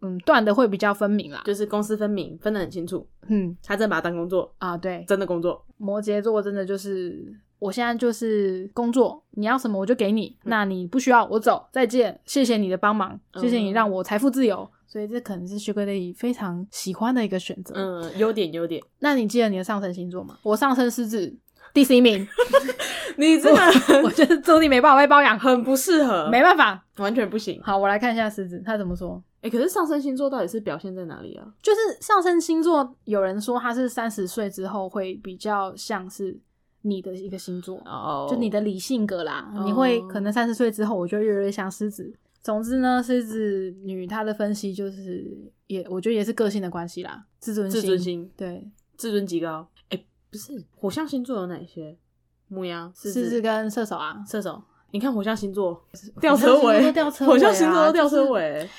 Speaker 2: 嗯，断的会比较分明啦。
Speaker 1: 就是公私分明，分得很清楚。
Speaker 2: 嗯
Speaker 1: 他真的把它当工作，
Speaker 2: 啊，对，
Speaker 1: 真的工作。
Speaker 2: 摩羯座真的就是，我现在就是工作，你要什么我就给你，那你不需要我走，再见，谢谢你的帮忙，谢谢你
Speaker 1: 嗯
Speaker 2: 让我财富自由。所以这可能是 Sugar Daddy 非常喜欢的一个选择。
Speaker 1: 嗯，优点优点，
Speaker 2: 那你记得你的上升星座吗？我上升狮子，第十一名，
Speaker 1: 你真的
Speaker 2: 我觉得注定没办法被包养，
Speaker 1: 很不适合，
Speaker 2: 没办法。
Speaker 1: 完全不行。
Speaker 2: 好，我来看一下狮子，他怎么说。
Speaker 1: 哎、可是上升星座到底是表现在哪里啊？
Speaker 2: 就是上升星座，有人说他是三十岁之后会比较像是你的一个星座，
Speaker 1: 哦，
Speaker 2: 就你的理性格啦，
Speaker 1: 哦
Speaker 2: 你会可能三十岁之后，我就越来越像狮子。总之呢，狮子女她的分析就是也，我觉得也是个性的关系啦，自尊心，
Speaker 1: 自尊心、
Speaker 2: 对，
Speaker 1: 自尊极高。哎、不是，火象星座有哪些？母羊、狮
Speaker 2: 狮子跟射手啊，
Speaker 1: 射手。你看火象星座吊车
Speaker 2: 火象星座
Speaker 1: 尾，
Speaker 2: 都吊车尾啊
Speaker 1: 火象星座都吊车
Speaker 2: 就是
Speaker 1: 尾，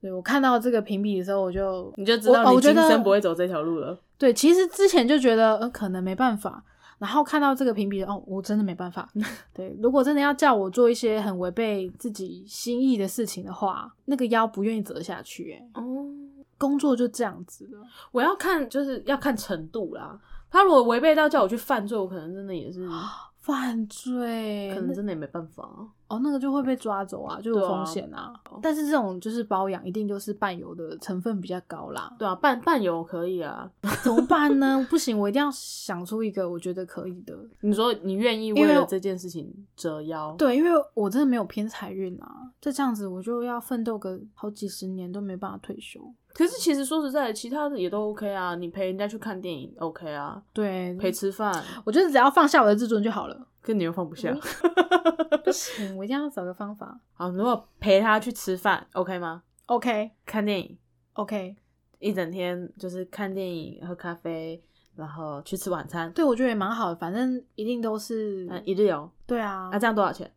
Speaker 2: 对我看到这个评比的时候，我就
Speaker 1: 你就知道你今生不会走这条路了。
Speaker 2: 对，其实之前就觉得呃可能没办法，然后看到这个评比，哦，我真的没办法。对，如果真的要叫我做一些很违背自己心意的事情的话，那个腰不愿意折下去。哎，
Speaker 1: 哦，
Speaker 2: 工作就这样子了。
Speaker 1: 我要看，就是要看程度啦。他如果违背到叫我去犯罪，我可能真的也是，
Speaker 2: 犯罪，
Speaker 1: 可能真的也没办法。
Speaker 2: 哦，那个就会被抓走啊，就有风险啊。但是这种就是包养，一定就是伴游的成分比较高啦。
Speaker 1: 对啊，伴伴游可以啊。
Speaker 2: 怎么办呢？不行，我一定要想出一个我觉得可以的。
Speaker 1: 你说你愿意
Speaker 2: 为
Speaker 1: 了这件事情折腰？
Speaker 2: 对，因为我真的没有偏财运啊，就这样子我就要奋斗个好几十年都没办法退休。
Speaker 1: 可是其实说实在的，其他的也都 OK 啊。你陪人家去看电影 OK 啊，
Speaker 2: 对，
Speaker 1: 陪吃饭，
Speaker 2: 我觉得只要放下我的自尊就好了。
Speaker 1: 可你又放不下。
Speaker 2: 不行，我一定要找个方法。
Speaker 1: 好，如果陪他去吃饭 OK 吗
Speaker 2: ？OK
Speaker 1: 看电影
Speaker 2: OK，
Speaker 1: 一整天就是看电影、喝咖啡，然后去吃晚餐，
Speaker 2: 对我觉得也蛮好的，反正一定都是、
Speaker 1: 嗯，一日游。
Speaker 2: 对啊。
Speaker 1: 啊，这样多少钱？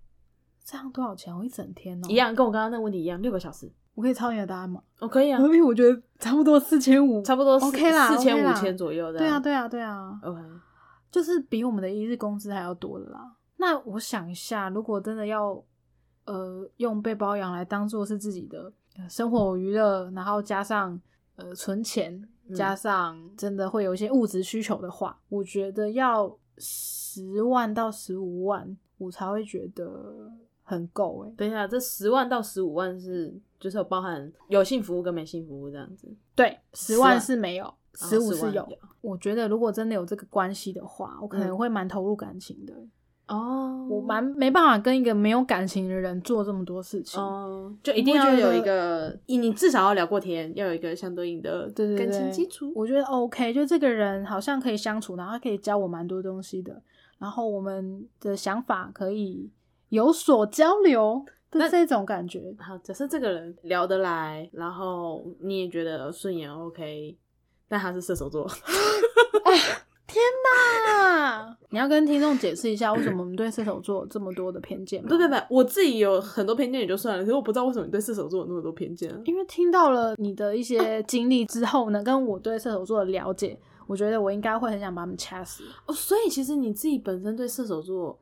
Speaker 2: 这样多少钱？我一整天哦、
Speaker 1: 一。样，跟我刚刚那个问题一样，六个小时。
Speaker 2: 我可以抄你的答案吗？
Speaker 1: 哦，可以啊，
Speaker 2: 因为我觉得差不多四千五，
Speaker 1: 差不多
Speaker 2: OK 啦
Speaker 1: 四千五千左右的。
Speaker 2: 对啊，对啊，对啊
Speaker 1: ，OK，
Speaker 2: 就是比我们的一日工资还要多的啦。那我想一下，如果真的要呃用被包养来当做是自己的呃生活娱乐，然后加上呃存钱，
Speaker 1: 嗯。
Speaker 2: 加上真的会有一些物质需求的话，我觉得要十万到十五万，我才会觉得很够哎、
Speaker 1: 等一下，这十万到十五万是就是有包含有性服务跟没性服务这样子。
Speaker 2: 对，十
Speaker 1: 10万
Speaker 2: 万是没有，十五是有
Speaker 1: 有。
Speaker 2: 我觉得如果真的有这个关系的话，我可能
Speaker 1: 嗯
Speaker 2: 会蛮投入感情的。
Speaker 1: 哦
Speaker 2: 我蛮没办法跟一个没有感情的人做这么多事情。
Speaker 1: 哦，就一定要有一个，你你至少要聊过天，要有一个相对应的
Speaker 2: 对
Speaker 1: 感情基础。
Speaker 2: 我觉得 OK，就这个人好像可以相处，然后他可以教我蛮多东西的，然后我们的想法可以有所交流的
Speaker 1: 那
Speaker 2: 这种感觉。
Speaker 1: 好，假设这个人聊得来，然后你也觉得顺眼 OK，但他是射手座，
Speaker 2: 天哪！你要跟听众解释一下，为什么我们对射手座有这么多的偏见吗？
Speaker 1: 不不不，我自己有很多偏见也就算了，可是我不知道为什么你对射手座有那么多偏见啊。
Speaker 2: 因为听到了你的一些经历之后呢，跟我对射手座的了解，我觉得我应该会很想把他们掐死。
Speaker 1: 哦，所以其实你自己本身对射手座，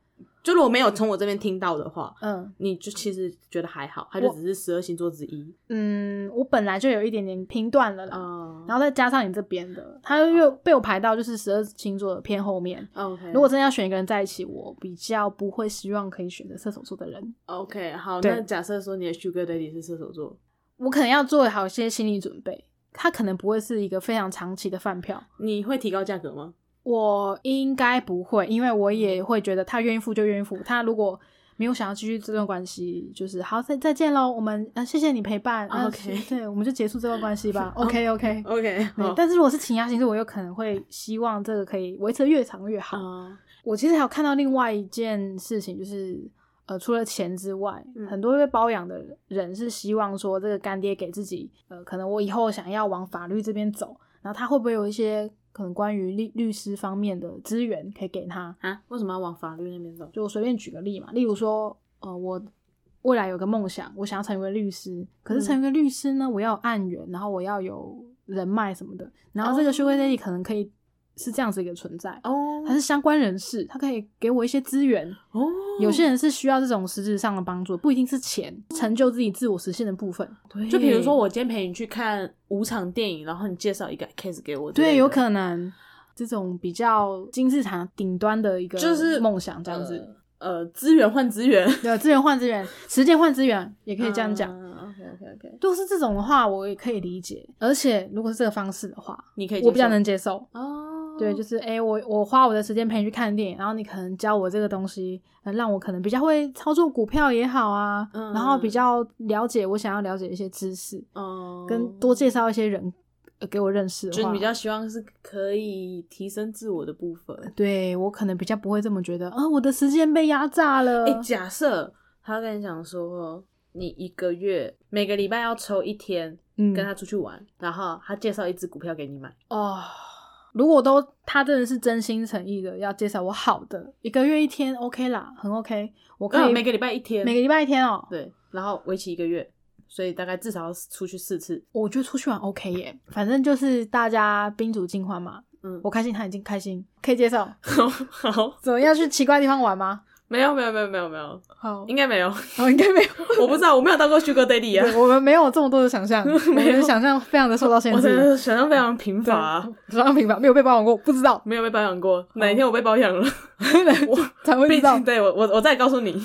Speaker 1: 就如果没有从我这边听到的话，
Speaker 2: 嗯
Speaker 1: 你就其实觉得还好，它就只是十二星座之一
Speaker 2: 嗯，我本来就有一点点拼断了啦，
Speaker 1: 啊。
Speaker 2: 然后再加上你这边的，他又被我排到就是十二星座的偏后面。
Speaker 1: OK，
Speaker 2: 如果真的要选一个人在一起，我比较不会希望可以选择射手座的人。
Speaker 1: OK 好，那假设说你的 Sugar Daddy 是射手座，
Speaker 2: 我可能要做好一些心理准备，他可能不会是一个非常长期的饭票。
Speaker 1: 你会提高价格吗？
Speaker 2: 我应该不会，因为我也会觉得他愿意付就愿意付。他如果没有想要继续这段关系，就是好再再见喽，我们呃谢谢你陪伴、啊
Speaker 1: OK
Speaker 2: 对，我们就结束这段关系吧。OK OK。
Speaker 1: OK，
Speaker 2: 对，但是如果是情压形式，我有可能会希望这个可以维持得越长越好。
Speaker 1: 啊，
Speaker 2: 我其实还有看到另外一件事情，就是呃，除了钱之外，
Speaker 1: 嗯
Speaker 2: 很多被包养的人是希望说，这个干爹给自己，呃，可能我以后想要往法律这边走，然后他会不会有一些可能关于律律师方面的资源可以给他？
Speaker 1: 啊，为什么要往法律那边走？
Speaker 2: 就我随便举个例嘛，例如说，呃，我未来有个梦想，我想要成为律师，可是
Speaker 1: 嗯
Speaker 2: 成为律师呢，我要有案源，然后我要有人脉什么的，然后这个
Speaker 1: 哦
Speaker 2: Sugar Daddy 可能可以是这样子一个存在。
Speaker 1: 哦
Speaker 2: 他是相关人士，他可以给我一些资源。
Speaker 1: 哦，
Speaker 2: 有些人是需要这种实质上的帮助，不一定是钱，成就自己自我实现的部分。对
Speaker 1: 就比如说，我今天陪你去看五场电影，然后你介绍一个 case 给我
Speaker 2: 对，有可能这种比较金字塔顶端的一个
Speaker 1: 就是
Speaker 2: 梦想这样子。
Speaker 1: 呃，呃，资源换资源，
Speaker 2: 对，资源换资源，时间换资源，也可以这样讲。
Speaker 1: OK OK OK，
Speaker 2: 如果是这种的话，我也可以理解。而且如果是这个方式的话，
Speaker 1: 你可以
Speaker 2: 我比较能接受。
Speaker 1: 哦。
Speaker 2: 对，就是哎、诶我我花我的时间陪你去看电影，然后你可能教我这个东西，呃让我可能比较会操作股票也好啊，
Speaker 1: 嗯
Speaker 2: 然后比较了解我想要了解的一些知识，
Speaker 1: 哦，
Speaker 2: 跟多介绍一些人、呃、给我认识的话，
Speaker 1: 就是你比较希望是可以提升自我的部分。
Speaker 2: 对我可能比较不会这么觉得啊，我的时间被压榨了。
Speaker 1: 哎、假设他跟你讲说，你一个月每个礼拜要抽一天
Speaker 2: 嗯
Speaker 1: 跟他出去玩，然后他介绍一只股票给你买，
Speaker 2: 哦，如果都他真的是真心诚意的要介绍我好的，一个月一天 OK 啦，很 OK，我可以、
Speaker 1: 呃每个礼拜一天，
Speaker 2: 每个礼拜一天哦。
Speaker 1: 对，然后为期一个月，所以大概至少要出去四次。
Speaker 2: 我觉得出去玩 OK 耶，反正就是大家宾主尽欢嘛。
Speaker 1: 嗯，
Speaker 2: 我开心，他已经开心，可以接受。
Speaker 1: 好，
Speaker 2: 怎么要去奇怪地方玩吗？
Speaker 1: 没有没有没有没有没有，
Speaker 2: 好，
Speaker 1: 应该没有，
Speaker 2: 哦，应该没有。
Speaker 1: 我不知道，我没有当过 Sugar Daddy 啊，
Speaker 2: 我们没有这么多的想象，我们的想象非常的受到限制。
Speaker 1: 的想象非常贫乏、啊，
Speaker 2: 手上平凡，没有被包养过，不知道，
Speaker 1: 没有被包养过。哪一天我被包养了，我
Speaker 2: 才会知道。
Speaker 1: 对我我我再告诉你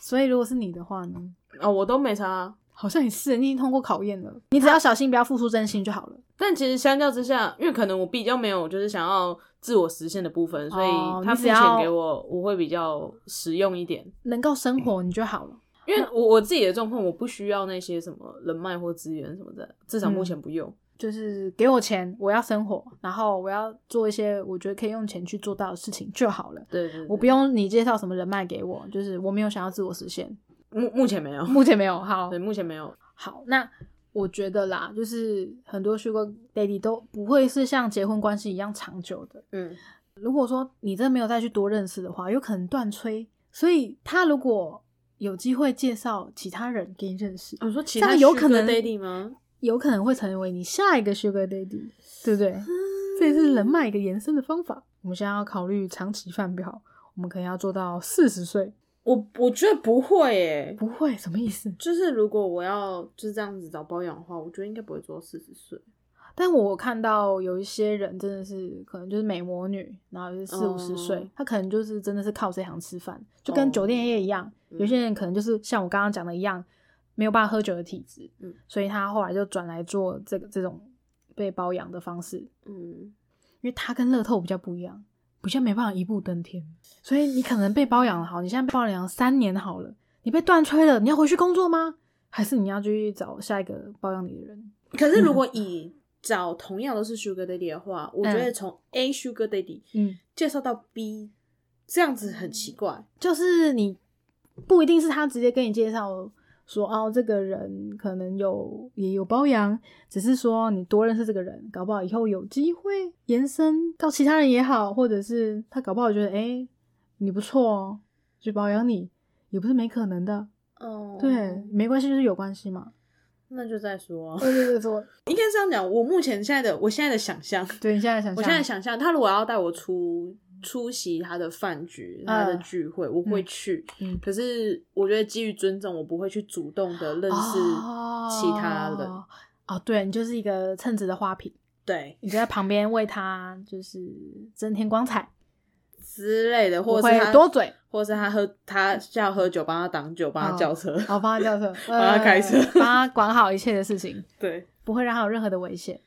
Speaker 2: 所以如果是你的话呢？
Speaker 1: 哦，我都没差啊。
Speaker 2: 好像也是，你已经通过考验了，你只要小心不要付出真心就好了。
Speaker 1: 但其实相较之下，因为可能我比较没有就是想要自我实现的部分，所以他付钱给我，我会比较实用一点。
Speaker 2: 能够生活你就好了。
Speaker 1: 因为我我自己的状况，我不需要那些什么人脉或资源什么的，至少目前不用。
Speaker 2: 就是给我钱，我要生活，然后我要做一些我觉得可以用钱去做到的事情就好了。
Speaker 1: 对对对
Speaker 2: 我不用你介绍什么人脉给我，就是我没有想要自我实现，
Speaker 1: 目目前没有，
Speaker 2: 目前没有。好
Speaker 1: 对，，目前没有。
Speaker 2: 好，那我觉得啦，就是很多 Sugar Daddy 都不会是像结婚关系一样长久的。
Speaker 1: 嗯，
Speaker 2: 如果说你真的没有再去多认识的话，有可能断吹。所以他如果有机会介绍其他人给你认识，
Speaker 1: 我说其他
Speaker 2: 有可能
Speaker 1: Daddy 吗？
Speaker 2: 有可能会成为你下一个 Sugar Daddy，对不对？这也是人脉一个延伸的方法。我们现在要考虑长期饭票，我们可能要做到四十岁。
Speaker 1: 我我觉得不会诶，
Speaker 2: 不会，什么意思？
Speaker 1: 就是如果我要就是这样子找包养的话，我觉得应该不会做到四十岁。
Speaker 2: 但我看到有一些人真的是可能就是美魔女，然后就是四五十岁
Speaker 1: 哦，
Speaker 2: 她可能就是真的是靠这行吃饭，就跟
Speaker 1: 哦
Speaker 2: 酒店业一样。
Speaker 1: 嗯
Speaker 2: 有些人可能就是像我刚刚讲的一样，没有办法喝酒的体质，
Speaker 1: 嗯
Speaker 2: 所以他后来就转来做这个这种被包养的方式，
Speaker 1: 嗯，
Speaker 2: 因为他跟乐透比较不一样，比较没办法一步登天。所以你可能被包养了好，你现在被包养三年好了，你被断吹了，你要回去工作吗？还是你要继续找下一个包养你的人？
Speaker 1: 可是如 果以找同样都是 Sugar Daddy 的话，我觉得从 A Sugar Daddy
Speaker 2: 嗯，
Speaker 1: 介绍到 B，这样子很奇怪。
Speaker 2: 就是你不一定是他直接跟你介绍说哦，这个人可能有也有包养，只是说你多认识这个人，搞不好以后有机会延伸到其他人也好，或者是他搞不好觉得哎、诶你不错哦，去包养你也不是没可能的。
Speaker 1: 哦
Speaker 2: 对，没关系，就是有关系嘛。
Speaker 1: 那就再说啊。
Speaker 2: 对对对，说
Speaker 1: 应该是这样讲，我目前现在的我现在的想象，
Speaker 2: 对你现在想象，
Speaker 1: 我现在想象，他如果要带我出出席他的饭局、他的
Speaker 2: 嗯
Speaker 1: 聚会，我会去。
Speaker 2: 嗯
Speaker 1: 可是我觉得基于尊重，我不会去主动的认识其他人。
Speaker 2: 哦哦，对你就是一个称职的花瓶，
Speaker 1: 对
Speaker 2: 你就在旁边为他就是增添光彩，
Speaker 1: 之类的，或者是他
Speaker 2: 多嘴，
Speaker 1: 或者是他喝他要喝酒，帮他挡酒，帮他叫车。
Speaker 2: 然后帮他叫车，
Speaker 1: 帮他开车
Speaker 2: 呃帮他管好一切的事情，
Speaker 1: 对
Speaker 2: 不会让他有任何的危险。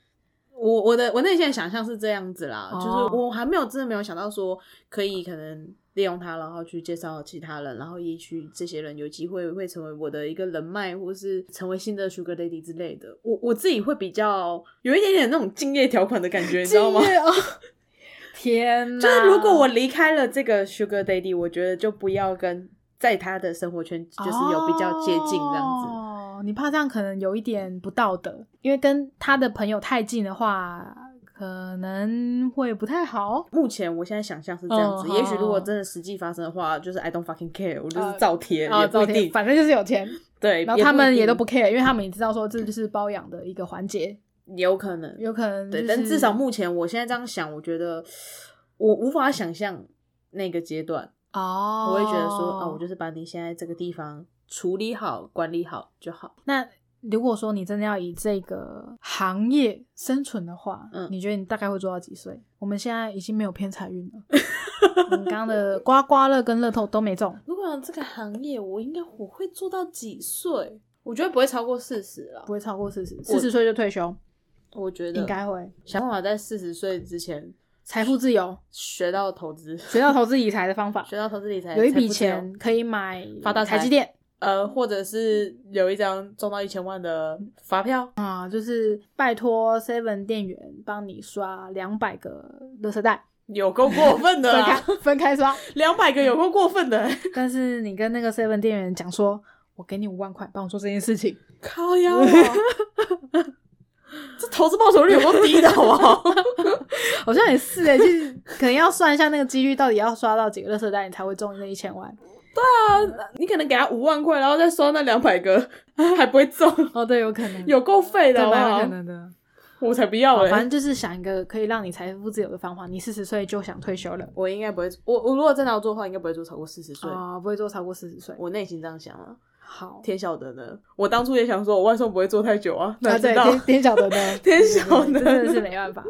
Speaker 1: 我我的我内心的想象是这样子啦，
Speaker 2: 哦
Speaker 1: 就是我还没有真的没有想到说可以可能利用他，然后去介绍其他人，然后也许这些人有机会会成为我的一个人脉，或是成为新的 Sugar Lady 之类的。我我自己会比较有一点点那种敬业条款的感觉，你知道吗？
Speaker 2: 天哪！
Speaker 1: 就是如果我离开了这个 Sugar Daddy，我觉得就不要跟在他的生活圈就是有比较接近这样子。
Speaker 2: 哦，你怕这样可能有一点不道德，因为跟他的朋友太近的话，可能会不太好。
Speaker 1: 目前我现在想象是这样子，
Speaker 2: 嗯
Speaker 1: 也许如果真的实际发生的话，就是 I don't fucking care，我就是
Speaker 2: 呃
Speaker 1: 照贴，
Speaker 2: 啊，
Speaker 1: 也不一定。
Speaker 2: 反正就是有钱，
Speaker 1: 对，
Speaker 2: 然后他们也都不 care，因为他们也知道说这就是包养的一个环节，
Speaker 1: 有可能，
Speaker 2: 有可能、就
Speaker 1: 对，但至少目前我现在这样想，我觉得我无法想象那个阶段，
Speaker 2: 哦，
Speaker 1: 我会觉得说，哦，我就是把你现在这个地方处理好、管理好就好。
Speaker 2: 那如果说你真的要以这个行业生存的话，
Speaker 1: 嗯。
Speaker 2: 你觉得你大概会做到几岁？我们现在已经没有偏财运了，我们刚刚的刮刮乐跟乐透都没中，
Speaker 1: 如果有这个行业，我应该我会做到几岁？我觉得不会超过四十了。
Speaker 2: 不。会超过四十，四十岁就退休，
Speaker 1: 我觉得。
Speaker 2: 应该会。
Speaker 1: 想办法在四十岁之前
Speaker 2: 财富自由，
Speaker 1: 学到投资，
Speaker 2: 学到投资理财的方法，
Speaker 1: 学到投资理财，
Speaker 2: 有一笔钱可以买
Speaker 1: 发大财。
Speaker 2: 台积电
Speaker 1: 呃，或者是有一张中到一千万的发票，
Speaker 2: 啊，就是拜托 Seven 店员帮你刷两百个垃圾袋，
Speaker 1: 有够过分的
Speaker 2: 分开
Speaker 1: 啊！
Speaker 2: 分开刷。
Speaker 1: 两百个有够过分的欸，
Speaker 2: 但是你跟那个 Seven 店员讲说，我给你五万块，帮我做这件事情，
Speaker 1: 靠腰啊！这投资报酬率有够低的，好不好？
Speaker 2: 好像也是诶，就是可能要算一下那个几率，到底要刷到几个垃圾袋，你才会中那一千万。
Speaker 1: 你可能给他五万块，然后再刷那两百个，还不会中，
Speaker 2: 哦，对，有可能，
Speaker 1: 有够费的，
Speaker 2: 对蛮有可能的。
Speaker 1: 我才不要哎、
Speaker 2: 好反正就是想一个可以让你财富自由的方法。你四十岁就想退休了
Speaker 1: 我应该不会，我我如果真的要做的话，应该不会做超过四十岁。
Speaker 2: 啊、不会做超过四十岁。
Speaker 1: 我内心这样想啊，
Speaker 2: 好，
Speaker 1: 天晓得呢。我当初也想说，我外送不会做太久啊，
Speaker 2: 啊，
Speaker 1: 哪知道？
Speaker 2: 对天天晓得呢，
Speaker 1: 天晓得
Speaker 2: 对对对真的是没办法。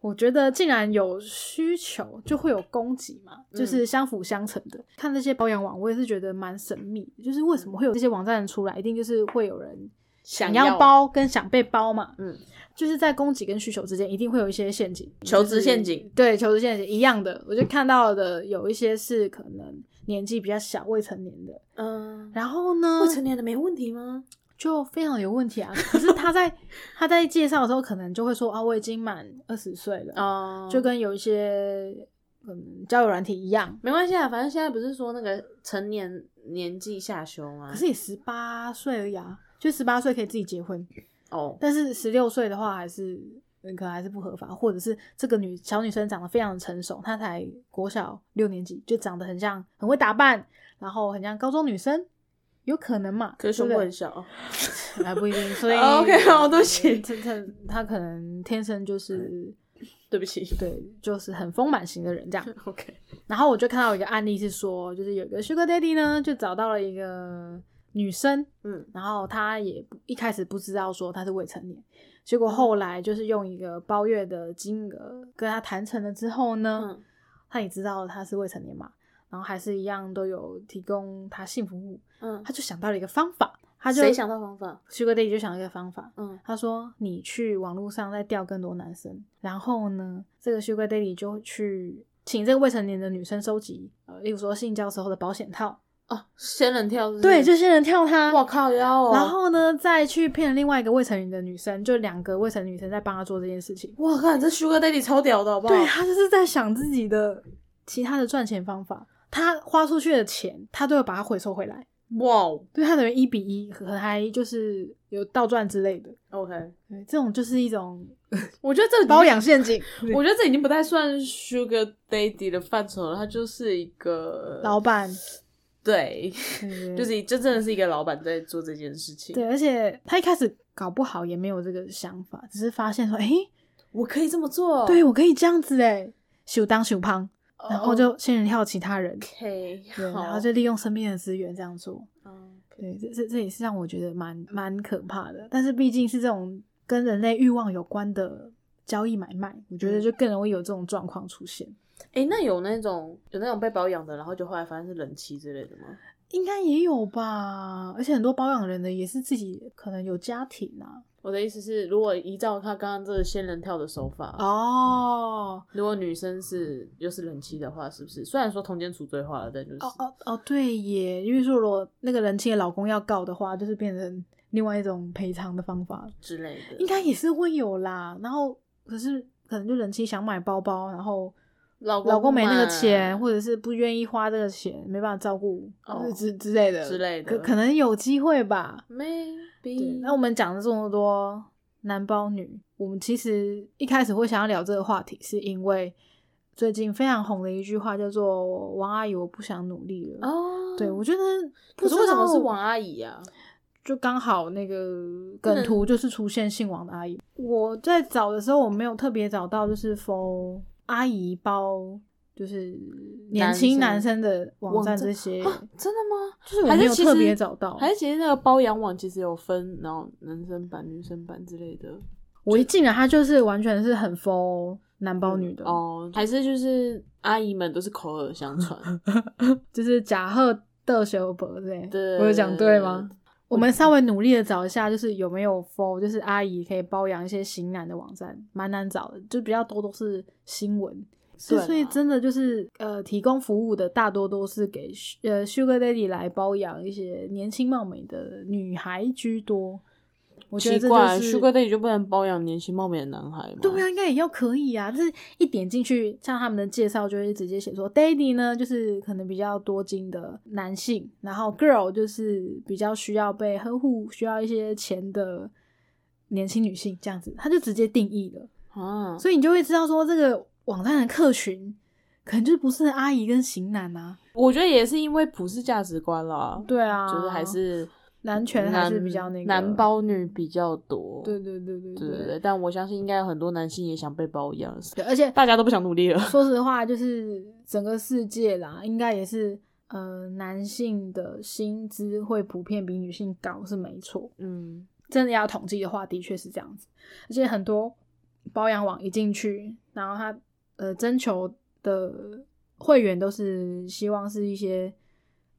Speaker 2: 我觉得既然有需求，就会有供给嘛，
Speaker 1: 嗯
Speaker 2: 就是相辅相成的。看这些保养网，我也是觉得蛮神秘，就是为什么会有这些网站出来，一定就是会有人
Speaker 1: 想
Speaker 2: 要包跟想被包嘛。
Speaker 1: 嗯，
Speaker 2: 就是在供给跟需求之间，一定会有一些陷阱，
Speaker 1: 求职陷阱
Speaker 2: 就是对，求职陷阱一样的。我就看到的有一些是可能年纪比较小、未成年的，
Speaker 1: 嗯，
Speaker 2: 然后呢，
Speaker 1: 未成年的没问题吗？
Speaker 2: 就非常有问题啊。可是他在 他在介绍的时候，可能就会说啊，我已经满二十岁了，
Speaker 1: 哦
Speaker 2: 就跟有一些嗯交友软体一样。
Speaker 1: 没关系啊，反正现在不是说那个成年年纪下修吗？
Speaker 2: 可是也十八岁而已啊，就十八岁可以自己结婚，
Speaker 1: 哦，
Speaker 2: 但是十六岁的话还是嗯可能还是不合法，或者是这个女小女生长得非常的成熟，她才国小六年级，就长得很像很会打扮，然后很像高中女生，有可能嘛？
Speaker 1: 可是胸部很小，
Speaker 2: 还 不一定，所以
Speaker 1: OK，好对不起
Speaker 2: 他他他可能天生就是
Speaker 1: 对不起。
Speaker 2: 对，就是很丰满型的人这样。
Speaker 1: OK，
Speaker 2: 然后我就看到一个案例是说，就是有一个 Sugar Daddy 呢，就找到了一个女生，
Speaker 1: 嗯，
Speaker 2: 然后他也不一开始不知道说他是未成年，结果后来就是用一个包月的金额跟他谈成了之后呢，
Speaker 1: 嗯
Speaker 2: 他也知道他是未成年嘛，然后还是一样都有提供他性服务，
Speaker 1: 嗯，
Speaker 2: 他就想到了一个方法，他就
Speaker 1: 谁想到方法
Speaker 2: ？Sugar Daddy 就想到一个方法，
Speaker 1: 嗯
Speaker 2: 他说：“你去网络上再钓更多男生，然后呢，这个 Sugar Daddy 就去请这个未成年的女生收集，呃，例如说性交时候的保险套，
Speaker 1: 哦，仙人跳
Speaker 2: 对，就仙人跳他，
Speaker 1: 我靠腰哦，
Speaker 2: 然后呢，再去骗另外一个未成年的女生，就两个未成年女生在帮他做这件事情。
Speaker 1: 我靠，这 Sugar Daddy 超屌的好不好？
Speaker 2: 对他就是在想自己的其他的赚钱方法，他花出去的钱，他都要把它回收回来。
Speaker 1: 哇哦。
Speaker 2: 对，它等于一比一，可能还就是有倒赚之类的。
Speaker 1: ，OK，
Speaker 2: 对，这种就是一种
Speaker 1: 我觉得这
Speaker 2: 包养陷阱。
Speaker 1: 我觉得这已经不太算 Sugar Daddy 的范畴了，他就是一个
Speaker 2: 老板，
Speaker 1: 对，就是就真的是一个老板在做这件事情。
Speaker 2: 对，而且他一开始搞不好也没有这个想法，只是发现说，哎、
Speaker 1: 我可以这么做，
Speaker 2: 对我可以这样子哎，修当修胖，
Speaker 1: 哦，
Speaker 2: 然后就仙人跳其他人然后就利用身边的资源这样做。
Speaker 1: 嗯
Speaker 2: 对，这这这也是让我觉得蛮蛮可怕的。但是毕竟是这种跟人类欲望有关的交易买卖，我觉得就更容易有这种状况出现。
Speaker 1: 哎、那有那种有那种被保养的，然后就后来发现是人妻之类的吗？
Speaker 2: 应该也有吧，而且很多保养人的也是自己可能有家庭啊。
Speaker 1: 我的意思是，如果依照他刚刚这个仙人跳的手法，
Speaker 2: 哦
Speaker 1: 如果女生是又是人妻的话，是不是？虽然说通奸除罪化了，但就是、
Speaker 2: 哦哦哦，对耶，因为说如果那个人妻的老公要告的话，就是变成另外一种赔偿的方法，
Speaker 1: 之类的，
Speaker 2: 应该也是会有啦。然后可是可能就人妻想买包包，然后
Speaker 1: 老公
Speaker 2: 老公没那个钱，或者是不愿意花这个钱，没办法照顾
Speaker 1: 哦
Speaker 2: 呃之之类的
Speaker 1: 之类的
Speaker 2: 可可能有机会吧。对，那我们讲了这么多男包女，我们其实一开始会想要聊这个话题，是因为最近非常红的一句话叫做“王阿姨，我不想努力了”。
Speaker 1: 哦，
Speaker 2: 对，我觉得
Speaker 1: 可是为什么是王阿姨啊？
Speaker 2: 就刚好那个梗图就是出现姓王的阿姨。我在找的时候，我没有特别找到就是否阿姨包就是年轻男生的网站这些，
Speaker 1: 啊真的吗？
Speaker 2: 就是我没有特别找到。
Speaker 1: 还是其实那个包养网其实有分，然后男生版、女生版之类的。
Speaker 2: 我一进来，他就是完全是很否男包女的，
Speaker 1: 哦，还是就是阿姨们都是口耳相传。
Speaker 2: 就是假贺的修伯对，
Speaker 1: 对
Speaker 2: 我有讲对吗？我们稍微努力的找一下，就是有没有 for 就是阿姨可以包养一些型男的网站，蛮难找的，就比较多都是新闻。
Speaker 1: 对啦
Speaker 2: 所以真的就是呃，提供服务的大多都是给呃 Sugar Daddy 来包养一些年轻貌美的女孩居多。我觉得这
Speaker 1: 奇怪
Speaker 2: 就是
Speaker 1: ，Sugar Daddy 就不能包养年轻貌美的男孩吗？
Speaker 2: 对啊，应该也要可以啊。就是一点进去，像他们的介绍就会直接写说，Daddy 呢就是可能比较多金的男性，然后 Girl 就是比较需要被呵护、需要一些钱的年轻女性，这样子，他就直接定义了。
Speaker 1: 啊，
Speaker 2: 所以你就会知道说，这个网站的客群可能就是不是阿姨跟型男啊。
Speaker 1: 我觉得也是因为普世价值观啦，
Speaker 2: 对啊，
Speaker 1: 就是还是
Speaker 2: 男权还是比较那个
Speaker 1: 男包女比较多。
Speaker 2: 对对对对
Speaker 1: 对对对，但我相信应该有很多男性也想被包养，
Speaker 2: 对，而且
Speaker 1: 大家都不想努力了。
Speaker 2: 说实话，就是整个世界啦，应该也是呃，男性的薪资会普遍比女性高是没错。
Speaker 1: 嗯，
Speaker 2: 真的要统计的话，的确是这样子。而且很多包养网一进去，然后他呃征求的会员都是希望是一些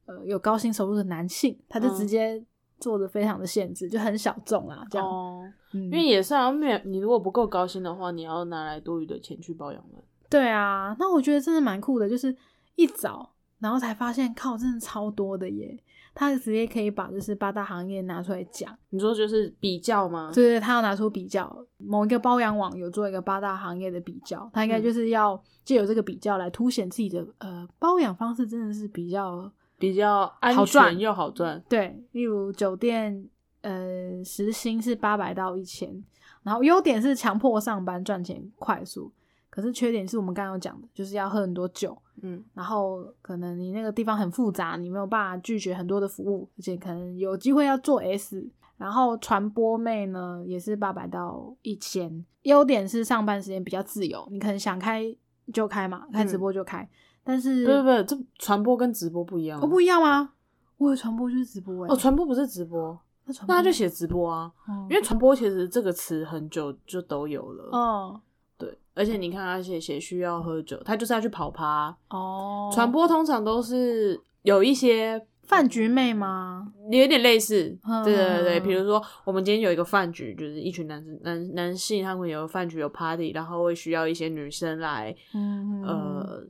Speaker 2: 呃有高薪收入的男性，他就直
Speaker 1: 嗯
Speaker 2: 接做的非常的限制，就很小众啦，这样。
Speaker 1: 哦，
Speaker 2: 嗯，
Speaker 1: 因为也是啊，没有你如果不够高薪的话，你要拿来多余的钱去包养人。
Speaker 2: 对啊，那我觉得真的蛮酷的，就是一找，然后才发现，靠，真的超多的耶！他直接可以把就是八大行业拿出来讲，
Speaker 1: 你说就是比较吗？
Speaker 2: 对对，他要拿出比较，某一个包养网有做一个八大行业的比较，他应该
Speaker 1: 嗯
Speaker 2: 就是要借由这个比较来凸显自己的呃包养方式真的是比较
Speaker 1: 比较安全又好赚。
Speaker 2: 对，例如酒店呃时薪是八百到一千，然后优点是强迫上班赚钱快速，可是缺点是我们刚刚有讲的，就是要喝很多酒。
Speaker 1: 嗯，
Speaker 2: 然后可能你那个地方很复杂，你没有办法拒绝很多的服务，而且可能有机会要做 S。然后传播妹呢也是八百到一千，优点是上班时间比较自由，你可能想开就开嘛，开直播就开。但是
Speaker 1: 不不不，这传播跟直播不一样。
Speaker 2: 哦不一样吗？我以为传播就是直播哎、
Speaker 1: 哦，传播不是直播，
Speaker 2: 那传播
Speaker 1: 那他就写直播啊。
Speaker 2: 哦
Speaker 1: 因为传播其实这个词很久就都有了。
Speaker 2: 哦
Speaker 1: 对，而且你看他写写需要喝酒，他就是要去跑趴。
Speaker 2: 哦
Speaker 1: 传播通常都是有一些
Speaker 2: 饭局妹吗？
Speaker 1: 有点类似，
Speaker 2: 嗯
Speaker 1: 对对对，比如说我们今天有一个饭局，就是一群男生男男性，他们有饭局有 party，然后会需要一些女生来
Speaker 2: 嗯
Speaker 1: 呃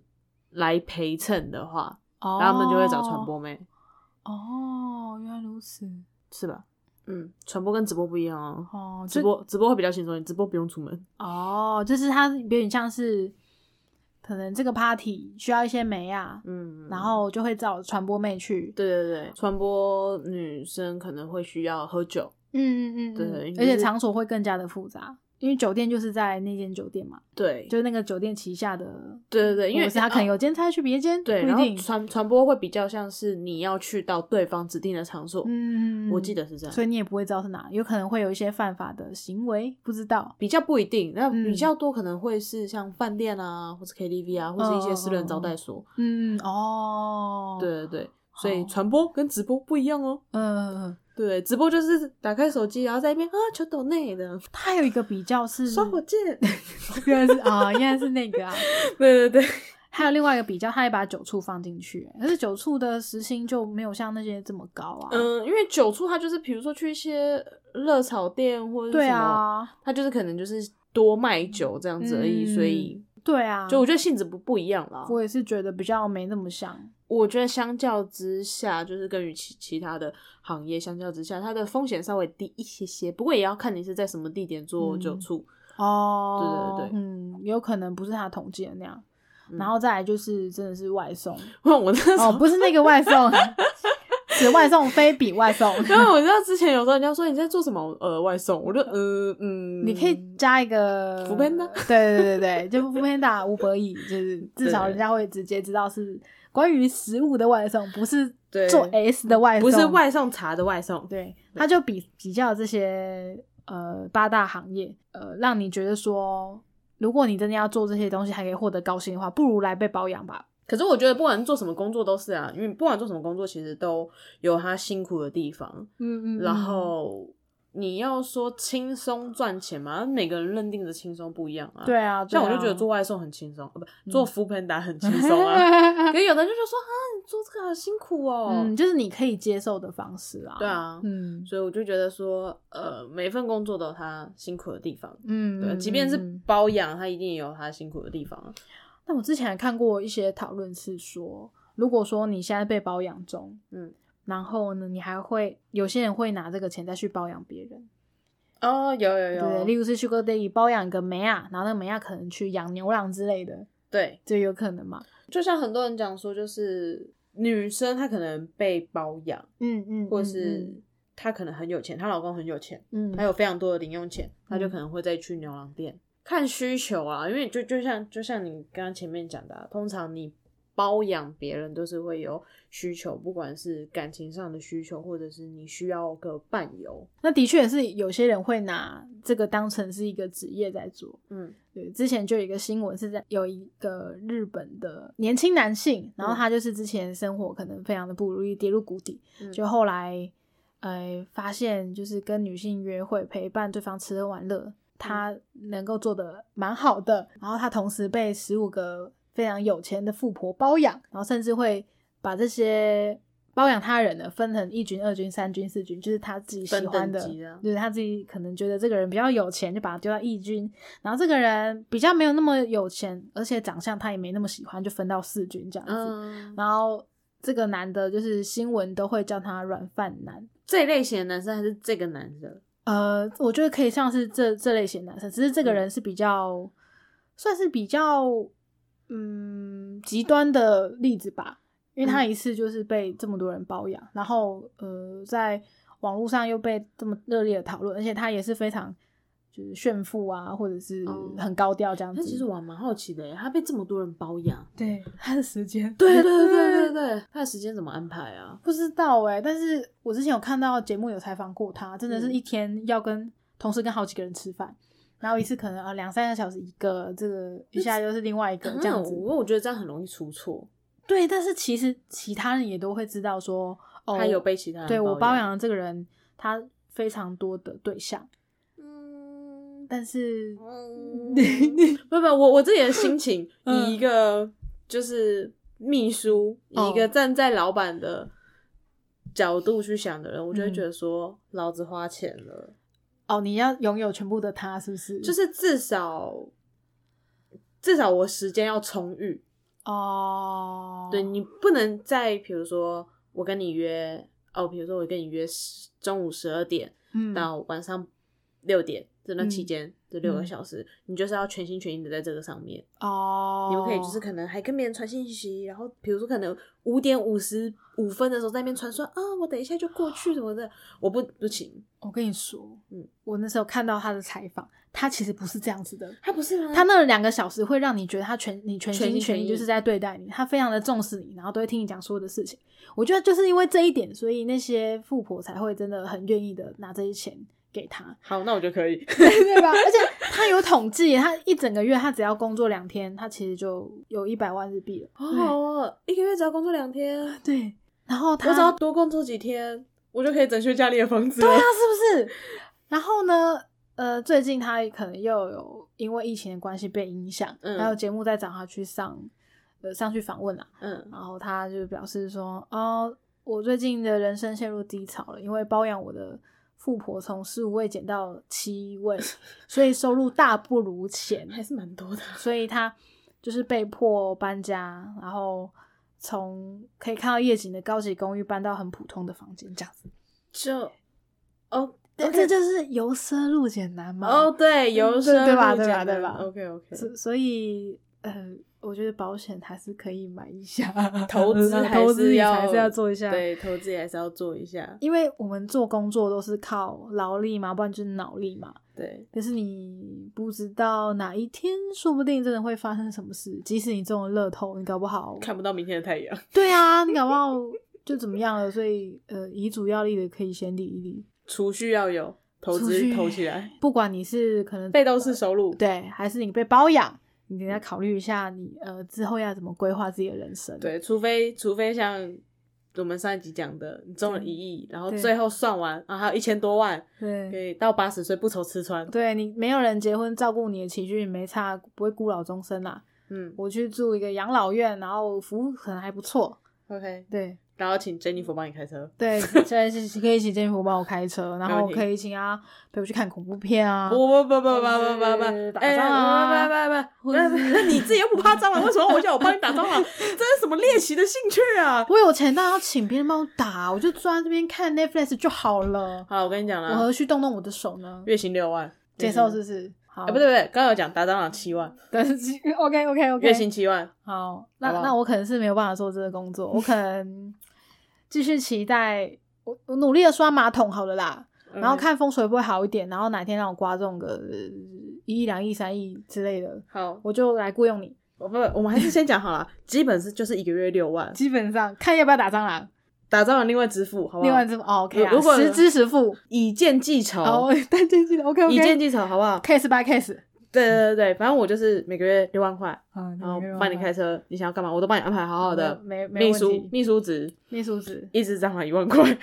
Speaker 1: 来陪衬的话，
Speaker 2: 哦
Speaker 1: 然后他们就会找传播妹，
Speaker 2: 哦，原来如此
Speaker 1: 是吧？嗯，传播跟直播不一样哦，
Speaker 2: 哦，
Speaker 1: 直播直播会比较轻松，你直播不用出门。
Speaker 2: 哦，就是它有点像是，可能这个 party 需要一些媒啊，
Speaker 1: 嗯，
Speaker 2: 然后就会找传播妹去。
Speaker 1: 对对对，传播女生可能会需要喝酒，
Speaker 2: 嗯嗯嗯，
Speaker 1: 对
Speaker 2: 而且场所会更加的复杂，因为酒店就是在那间酒店嘛，
Speaker 1: 对，
Speaker 2: 就是那个酒店旗下的，
Speaker 1: 对对对，因为
Speaker 2: 他可能有间差去别间，
Speaker 1: 对，然后
Speaker 2: 不一定。
Speaker 1: 传传播会比较像是你要去到对方指定的场所，
Speaker 2: 嗯，
Speaker 1: 我记得是这样，
Speaker 2: 所以你也不会知道是哪，有可能会有一些犯法的行为，不知道。
Speaker 1: 比较不一定，那
Speaker 2: 嗯
Speaker 1: 比较多可能会是像饭店啊，或是 KTV 啊，或是一些私人招待所，
Speaker 2: 嗯哦，，
Speaker 1: 对对对，所以
Speaker 2: 哦
Speaker 1: 传播跟直播不一样哦。
Speaker 2: 嗯，
Speaker 1: 对，直播就是打开手机，然后在一边啊求抖内的
Speaker 2: 它有一个比较是，
Speaker 1: 刷火箭，
Speaker 2: 原来是啊，原来是那个啊。
Speaker 1: 对对对，
Speaker 2: 还有另外一个比较，他也把酒醋放进去，可是酒醋的时薪就没有像那些这么高啊。
Speaker 1: 嗯，因为酒醋它就是比如说去一些热炒店或者什么，
Speaker 2: 啊，
Speaker 1: 它就是可能就是多卖酒这样子而已，
Speaker 2: 嗯
Speaker 1: 所以
Speaker 2: 对啊，
Speaker 1: 就我觉得性质不不一样啦。
Speaker 2: 我也是觉得比较没那么像。
Speaker 1: 我觉得相较之下，就是跟于其其他的行业相较之下，它的风险稍微低一些些。不过也要看你是在什么地点做酒
Speaker 2: 嗯
Speaker 1: 醋。
Speaker 2: 哦，
Speaker 1: 对对对
Speaker 2: 嗯，有可能不是他统计的那样。
Speaker 1: 嗯
Speaker 2: 然后再来就是真的是外送
Speaker 1: 我那时候，
Speaker 2: 哦，不是那个外送 是外送非比外送。
Speaker 1: 因为 我知道之前有时候人家说你在做什么呃外送，我就呃嗯，
Speaker 2: 你可以加一个
Speaker 1: Foodpanda
Speaker 2: 对对对对，就 o o Panda 五百亿，就是至少人家会直接知道是关于食物的外送，不是
Speaker 1: 对
Speaker 2: 做 S 的外送，
Speaker 1: 不是外送茶的外送，
Speaker 2: 对，他就比比较这些呃八大行业，呃，让你觉得说，如果你真的要做这些东西还可以获得高薪的话，不如来被包养吧。
Speaker 1: 可是我觉得不管做什么工作都是啊，因为不管做什么工作，其实都有他辛苦的地方。
Speaker 2: 嗯嗯
Speaker 1: 然后你要说轻松赚钱嘛，每个人认定的轻松不一样啊。
Speaker 2: 对啊，
Speaker 1: 像我就觉得做外送很轻松，呃，不做扶贫达很轻松啊。可是有的人就说啊，你做这个好辛苦哦。
Speaker 2: 嗯，就是你可以接受的方式啊。
Speaker 1: 对啊
Speaker 2: 嗯
Speaker 1: 所以我就觉得说，呃，每份工作都有他辛苦的地方。
Speaker 2: 嗯，
Speaker 1: 对，
Speaker 2: 嗯
Speaker 1: 即便是包养，他一定也有他辛苦的地方啊。
Speaker 2: 但我之前还看过一些讨论是说，如果说你现在被包养中，
Speaker 1: 嗯，
Speaker 2: 然后呢，你还会有些人会拿这个钱再去包养别人，
Speaker 1: 哦，有有有，
Speaker 2: 对，例如是去 r Daddy 包养一个梅亚，然后那个梅亚可能去养牛郎之类的，
Speaker 1: 对，
Speaker 2: 这有可能嘛？
Speaker 1: 就像很多人讲说，就是女生她可能被包养，
Speaker 2: 嗯嗯，
Speaker 1: 或
Speaker 2: 嗯
Speaker 1: 是她可能很有钱，她老公很有钱，
Speaker 2: 嗯，
Speaker 1: 她有非常多的零用钱，她就
Speaker 2: 嗯。
Speaker 1: 可能会再去牛郎店看需求啊。因为就就像就像你刚刚前面讲的、啊，通常你包养别人都是会有需求，不管是感情上的需求，或者是你需要个伴游。
Speaker 2: 那的确是有些人会拿这个当成是一个职业在做。
Speaker 1: 嗯
Speaker 2: 对，之前就有一个新闻是在有一个日本的年轻男性，然后
Speaker 1: 嗯
Speaker 2: 他就是之前生活可能非常的不如意，跌入谷底，
Speaker 1: 嗯
Speaker 2: 就后来呃发现就是跟女性约会，陪伴对方吃喝玩乐，他能够做的蛮好的，然后他同时被十五个非常有钱的富婆包养，然后甚至会把这些包养他人的分成一军、二军、三军、四军，就是他自己喜欢的就是他自己可能觉得这个人比较有钱，就把他丢到一军，然后这个人比较没有那么有钱，而且长相他也没那么喜欢，就分到四军这样子。
Speaker 1: 嗯，
Speaker 2: 然后这个男的，就是新闻都会叫他软饭男。
Speaker 1: 这一类型的男生还是这个男生？
Speaker 2: 呃，我觉得可以像是这这类型的男生，只是这个人是比较、算是比较嗯极端的例子吧，因为他一次就是被这么多人包养，然后呃在网络上又被这么热烈的讨论，而且他也是非常就是炫富啊，或者是
Speaker 1: 哦
Speaker 2: 很高调这样子。
Speaker 1: 但其实我还蛮好奇的耶，他被这么多人包养，
Speaker 2: 对他的时间，
Speaker 1: 对对对对对 对，他的时间怎么安排啊？
Speaker 2: 不知道哎、但是我之前有看到节目有采访过他，真的是
Speaker 1: 嗯
Speaker 2: 一天要跟同时跟好几个人吃饭，然后一次可能啊两三个小时一个，这个一下又是另外一个这样子。
Speaker 1: 因为我觉得这样很容易出错。
Speaker 2: 对，但是其实其他人也都会知道说，哦，
Speaker 1: 他有被其他人
Speaker 2: 对我包
Speaker 1: 包
Speaker 2: 养的这个人，他非常多的对象，
Speaker 1: 嗯
Speaker 2: 但是
Speaker 1: 嗯，不不，我我自己的心情，
Speaker 2: 嗯。
Speaker 1: 以一个就是秘书，
Speaker 2: 哦
Speaker 1: 以一个站在老板的角度去想的人，我就会
Speaker 2: 嗯。
Speaker 1: 觉得说，老子花钱了，
Speaker 2: 哦，你要拥有全部的他，是不是？
Speaker 1: 就是至少至少我时间要充裕，
Speaker 2: 哦，
Speaker 1: 对你不能再比如说我跟你约哦，比如说我跟你约十中午十二点
Speaker 2: 嗯。
Speaker 1: 到晚上六点这段期
Speaker 2: 嗯
Speaker 1: 间，这六个
Speaker 2: 嗯
Speaker 1: 小时，你就是要全心全意的在这个上面。
Speaker 2: 哦，
Speaker 1: 你们可以就是可能还跟别人传信息，然后比如说可能五点五十五分的时候在那边传说啊，我等一下就过去 什么的，我不不行。
Speaker 2: 我跟你说，
Speaker 1: 嗯
Speaker 2: 我那时候看到他的采访，他其实不是这样子的。
Speaker 1: 他不是吗？
Speaker 2: 他那两个小时会让你觉得他全你全
Speaker 1: 全心全意
Speaker 2: 心全意就是在对待你，他非常的重视你，然后都会听你讲所有的事情。我觉得就是因为这一点，所以那些富婆才会真的很愿意的拿这些钱给他，
Speaker 1: 好，那我就可以。
Speaker 2: 对吧？而且他有统计，他一整个月他只要工作两天，他其实就有一百万日币了。
Speaker 1: 好好哦，一个月只要工作两天，
Speaker 2: 对，然后
Speaker 1: 我
Speaker 2: 他
Speaker 1: 只要多工作几天，我就可以整修家里的房子了。
Speaker 2: 对啊，是不是？然后呢，呃，最近他可能又有因为疫情的关系被影响，
Speaker 1: 嗯
Speaker 2: 还有节目在找他去上，呃，上去访问啦。
Speaker 1: 嗯，
Speaker 2: 然后他就表示说，哦，我最近的人生陷入低潮了，因为包养我的富婆从十五位减到七位，所以收入大不如前，
Speaker 1: 还是蛮多的。
Speaker 2: 所以他就是被迫搬家，然后从可以看到夜景的高级公寓搬到很普通的房间，这样子。
Speaker 1: 就哦，
Speaker 2: 对，这就是由奢入俭难嘛。
Speaker 1: 哦，对，由
Speaker 2: 对
Speaker 1: 奢
Speaker 2: 对吧对吧对吧
Speaker 1: OK OK，
Speaker 2: 所所以呃，我觉得保险还是可以买一下，
Speaker 1: 投资还
Speaker 2: 投资
Speaker 1: 是要
Speaker 2: 还是要做一下。，
Speaker 1: 对，投资也还是要做一下。
Speaker 2: 因为我们做工作都是靠劳力嘛，不然就是脑力嘛。
Speaker 1: 对，
Speaker 2: 可是你不知道哪一天，说不定真的会发生什么事。即使你中了乐透，你搞不好
Speaker 1: 看不到明天的太阳。
Speaker 2: 对啊，你搞不好就怎么样了。所以呃，遗嘱要立的可以先立一立。
Speaker 1: 储蓄要有，投资投起来，
Speaker 2: 不管你是可能
Speaker 1: 被动式收入。
Speaker 2: 对，还是你被包养，你得要考虑一下你呃之后要怎么规划自己的人生。
Speaker 1: 对，除非除非像我们上一集讲的，你中了一亿，然后最后算完啊还有一千多万，可
Speaker 2: 对
Speaker 1: 以到八十岁不愁吃穿。
Speaker 2: 对，你没有人结婚照顾你的起居，没差，不会孤老终生啦。
Speaker 1: 嗯
Speaker 2: 我去住一个养老院，然后服务可能还不错。
Speaker 1: ，OK，
Speaker 2: 对
Speaker 1: 然后请 Jennifer 帮你开车。
Speaker 2: 对，现在是可以请政府帮我开车，然后可以请他陪我去看恐怖片啊。
Speaker 1: 不不不不不不不不，
Speaker 2: 打蟑螂啊
Speaker 1: 不不不不，那你自己又不怕蟑螂，为什么我叫我帮你打蟑螂？这是什么猎奇的兴趣啊？
Speaker 2: 我有钱，当然要请别人帮我打，我就坐在这边看 Netflix 就好了。
Speaker 1: 好，我跟你讲
Speaker 2: 我
Speaker 1: 了，
Speaker 2: 何须动动我的手呢？
Speaker 1: 月薪六万，
Speaker 2: 接受是不是？好，
Speaker 1: 哎，不对不对，刚刚有讲打蟑螂七万，
Speaker 2: 但是 OK OK OK，
Speaker 1: 月薪七万，
Speaker 2: 好，那那我可能是没有办法做这个工作，我可能继续期待我我努力的刷马桶好了啦，然后看风水会不会好一点，然后哪天让我刮中个呃一亿、两亿、三亿之类的，
Speaker 1: 好，
Speaker 2: 我就来雇佣你。
Speaker 1: 我不，我们还是先讲好了，基本是就是一个月六万，
Speaker 2: 基本上看要不要打蟑螂，
Speaker 1: 打蟑螂另外支付，好不好？
Speaker 2: 另外支付哦 OK 啊，
Speaker 1: 如果
Speaker 2: 实支实付。
Speaker 1: 以件计酬，
Speaker 2: 哦，单件记得 OK
Speaker 1: 以件
Speaker 2: OK。
Speaker 1: 计酬，好不好
Speaker 2: ？case by case，
Speaker 1: 对对对对，反正我就是每个月六万块，
Speaker 2: 啊，
Speaker 1: 然后帮你开车，你想要干嘛，我都帮你安排好好的。
Speaker 2: 没没
Speaker 1: 秘书秘书值
Speaker 2: 秘书职，
Speaker 1: 一直涨了一万块，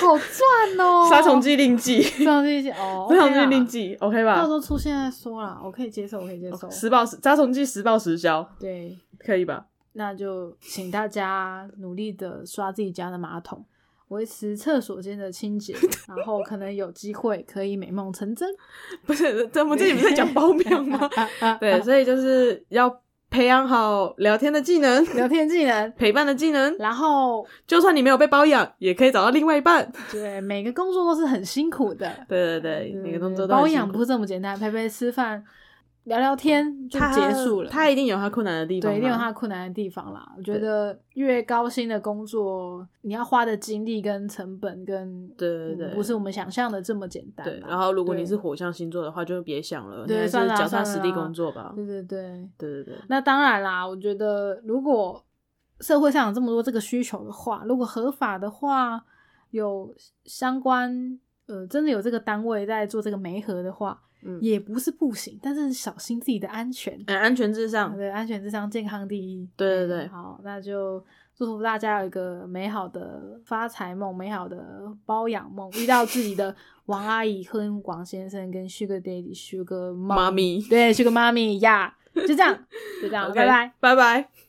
Speaker 2: 好赚哦！
Speaker 1: 杀虫剂另计，
Speaker 2: 杀虫剂哦，
Speaker 1: 杀虫剂
Speaker 2: 啦
Speaker 1: 另计，OK 吧
Speaker 2: 到时？候出现再说啦，我可以接受，我可以接受。
Speaker 1: 实报实杀虫剂实报实销，
Speaker 2: 对，
Speaker 1: 可以吧？
Speaker 2: 那就请大家努力的刷自己家的马桶，维持厕所间的清洁，然后可能有机会可以美梦成真。
Speaker 1: 不是，这我们这里不是在讲包 养吗？对，所以就是要培养好聊天的技能、
Speaker 2: 聊天技能，
Speaker 1: 陪伴的技能。
Speaker 2: 然后
Speaker 1: 就算你没有被包养，也可以找到另外一半。
Speaker 2: 对每个工作都是很辛苦的，
Speaker 1: 对对对，每个工作都
Speaker 2: 包
Speaker 1: 很辛苦
Speaker 2: 养不是这么简单，陪陪吃饭，聊聊天就结束了。
Speaker 1: 他一定有他困难的地方，
Speaker 2: 对，一定有他困难的地方啦。我觉得越高薪的工作，你要花的精力跟成本跟
Speaker 1: 对对对
Speaker 2: 嗯不是我们想象的这么简单。
Speaker 1: 对。然后如果你是火象星座的话，就别想了，你还是脚踏实地工作吧。
Speaker 2: 对对对，
Speaker 1: 对对对，
Speaker 2: 那当然啦，我觉得如果社会上有这么多这个需求的话，如果合法的话，有相关呃真的有这个单位在做这个媒合的话，
Speaker 1: 嗯，
Speaker 2: 也不是不行，但是小心自己的安全。
Speaker 1: 哎安全至上。
Speaker 2: 对，安全至上，健康第一。
Speaker 1: 对对对
Speaker 2: 嗯好，那就祝福大家有一个美好的发财梦，美好的包养梦，遇到自己的 王阿姨跟王先生跟 Sugar Daddy、Sugar
Speaker 1: 妈咪
Speaker 2: 对，Sugar 妈咪呀就这样，就这样，拜拜。
Speaker 1: 拜拜。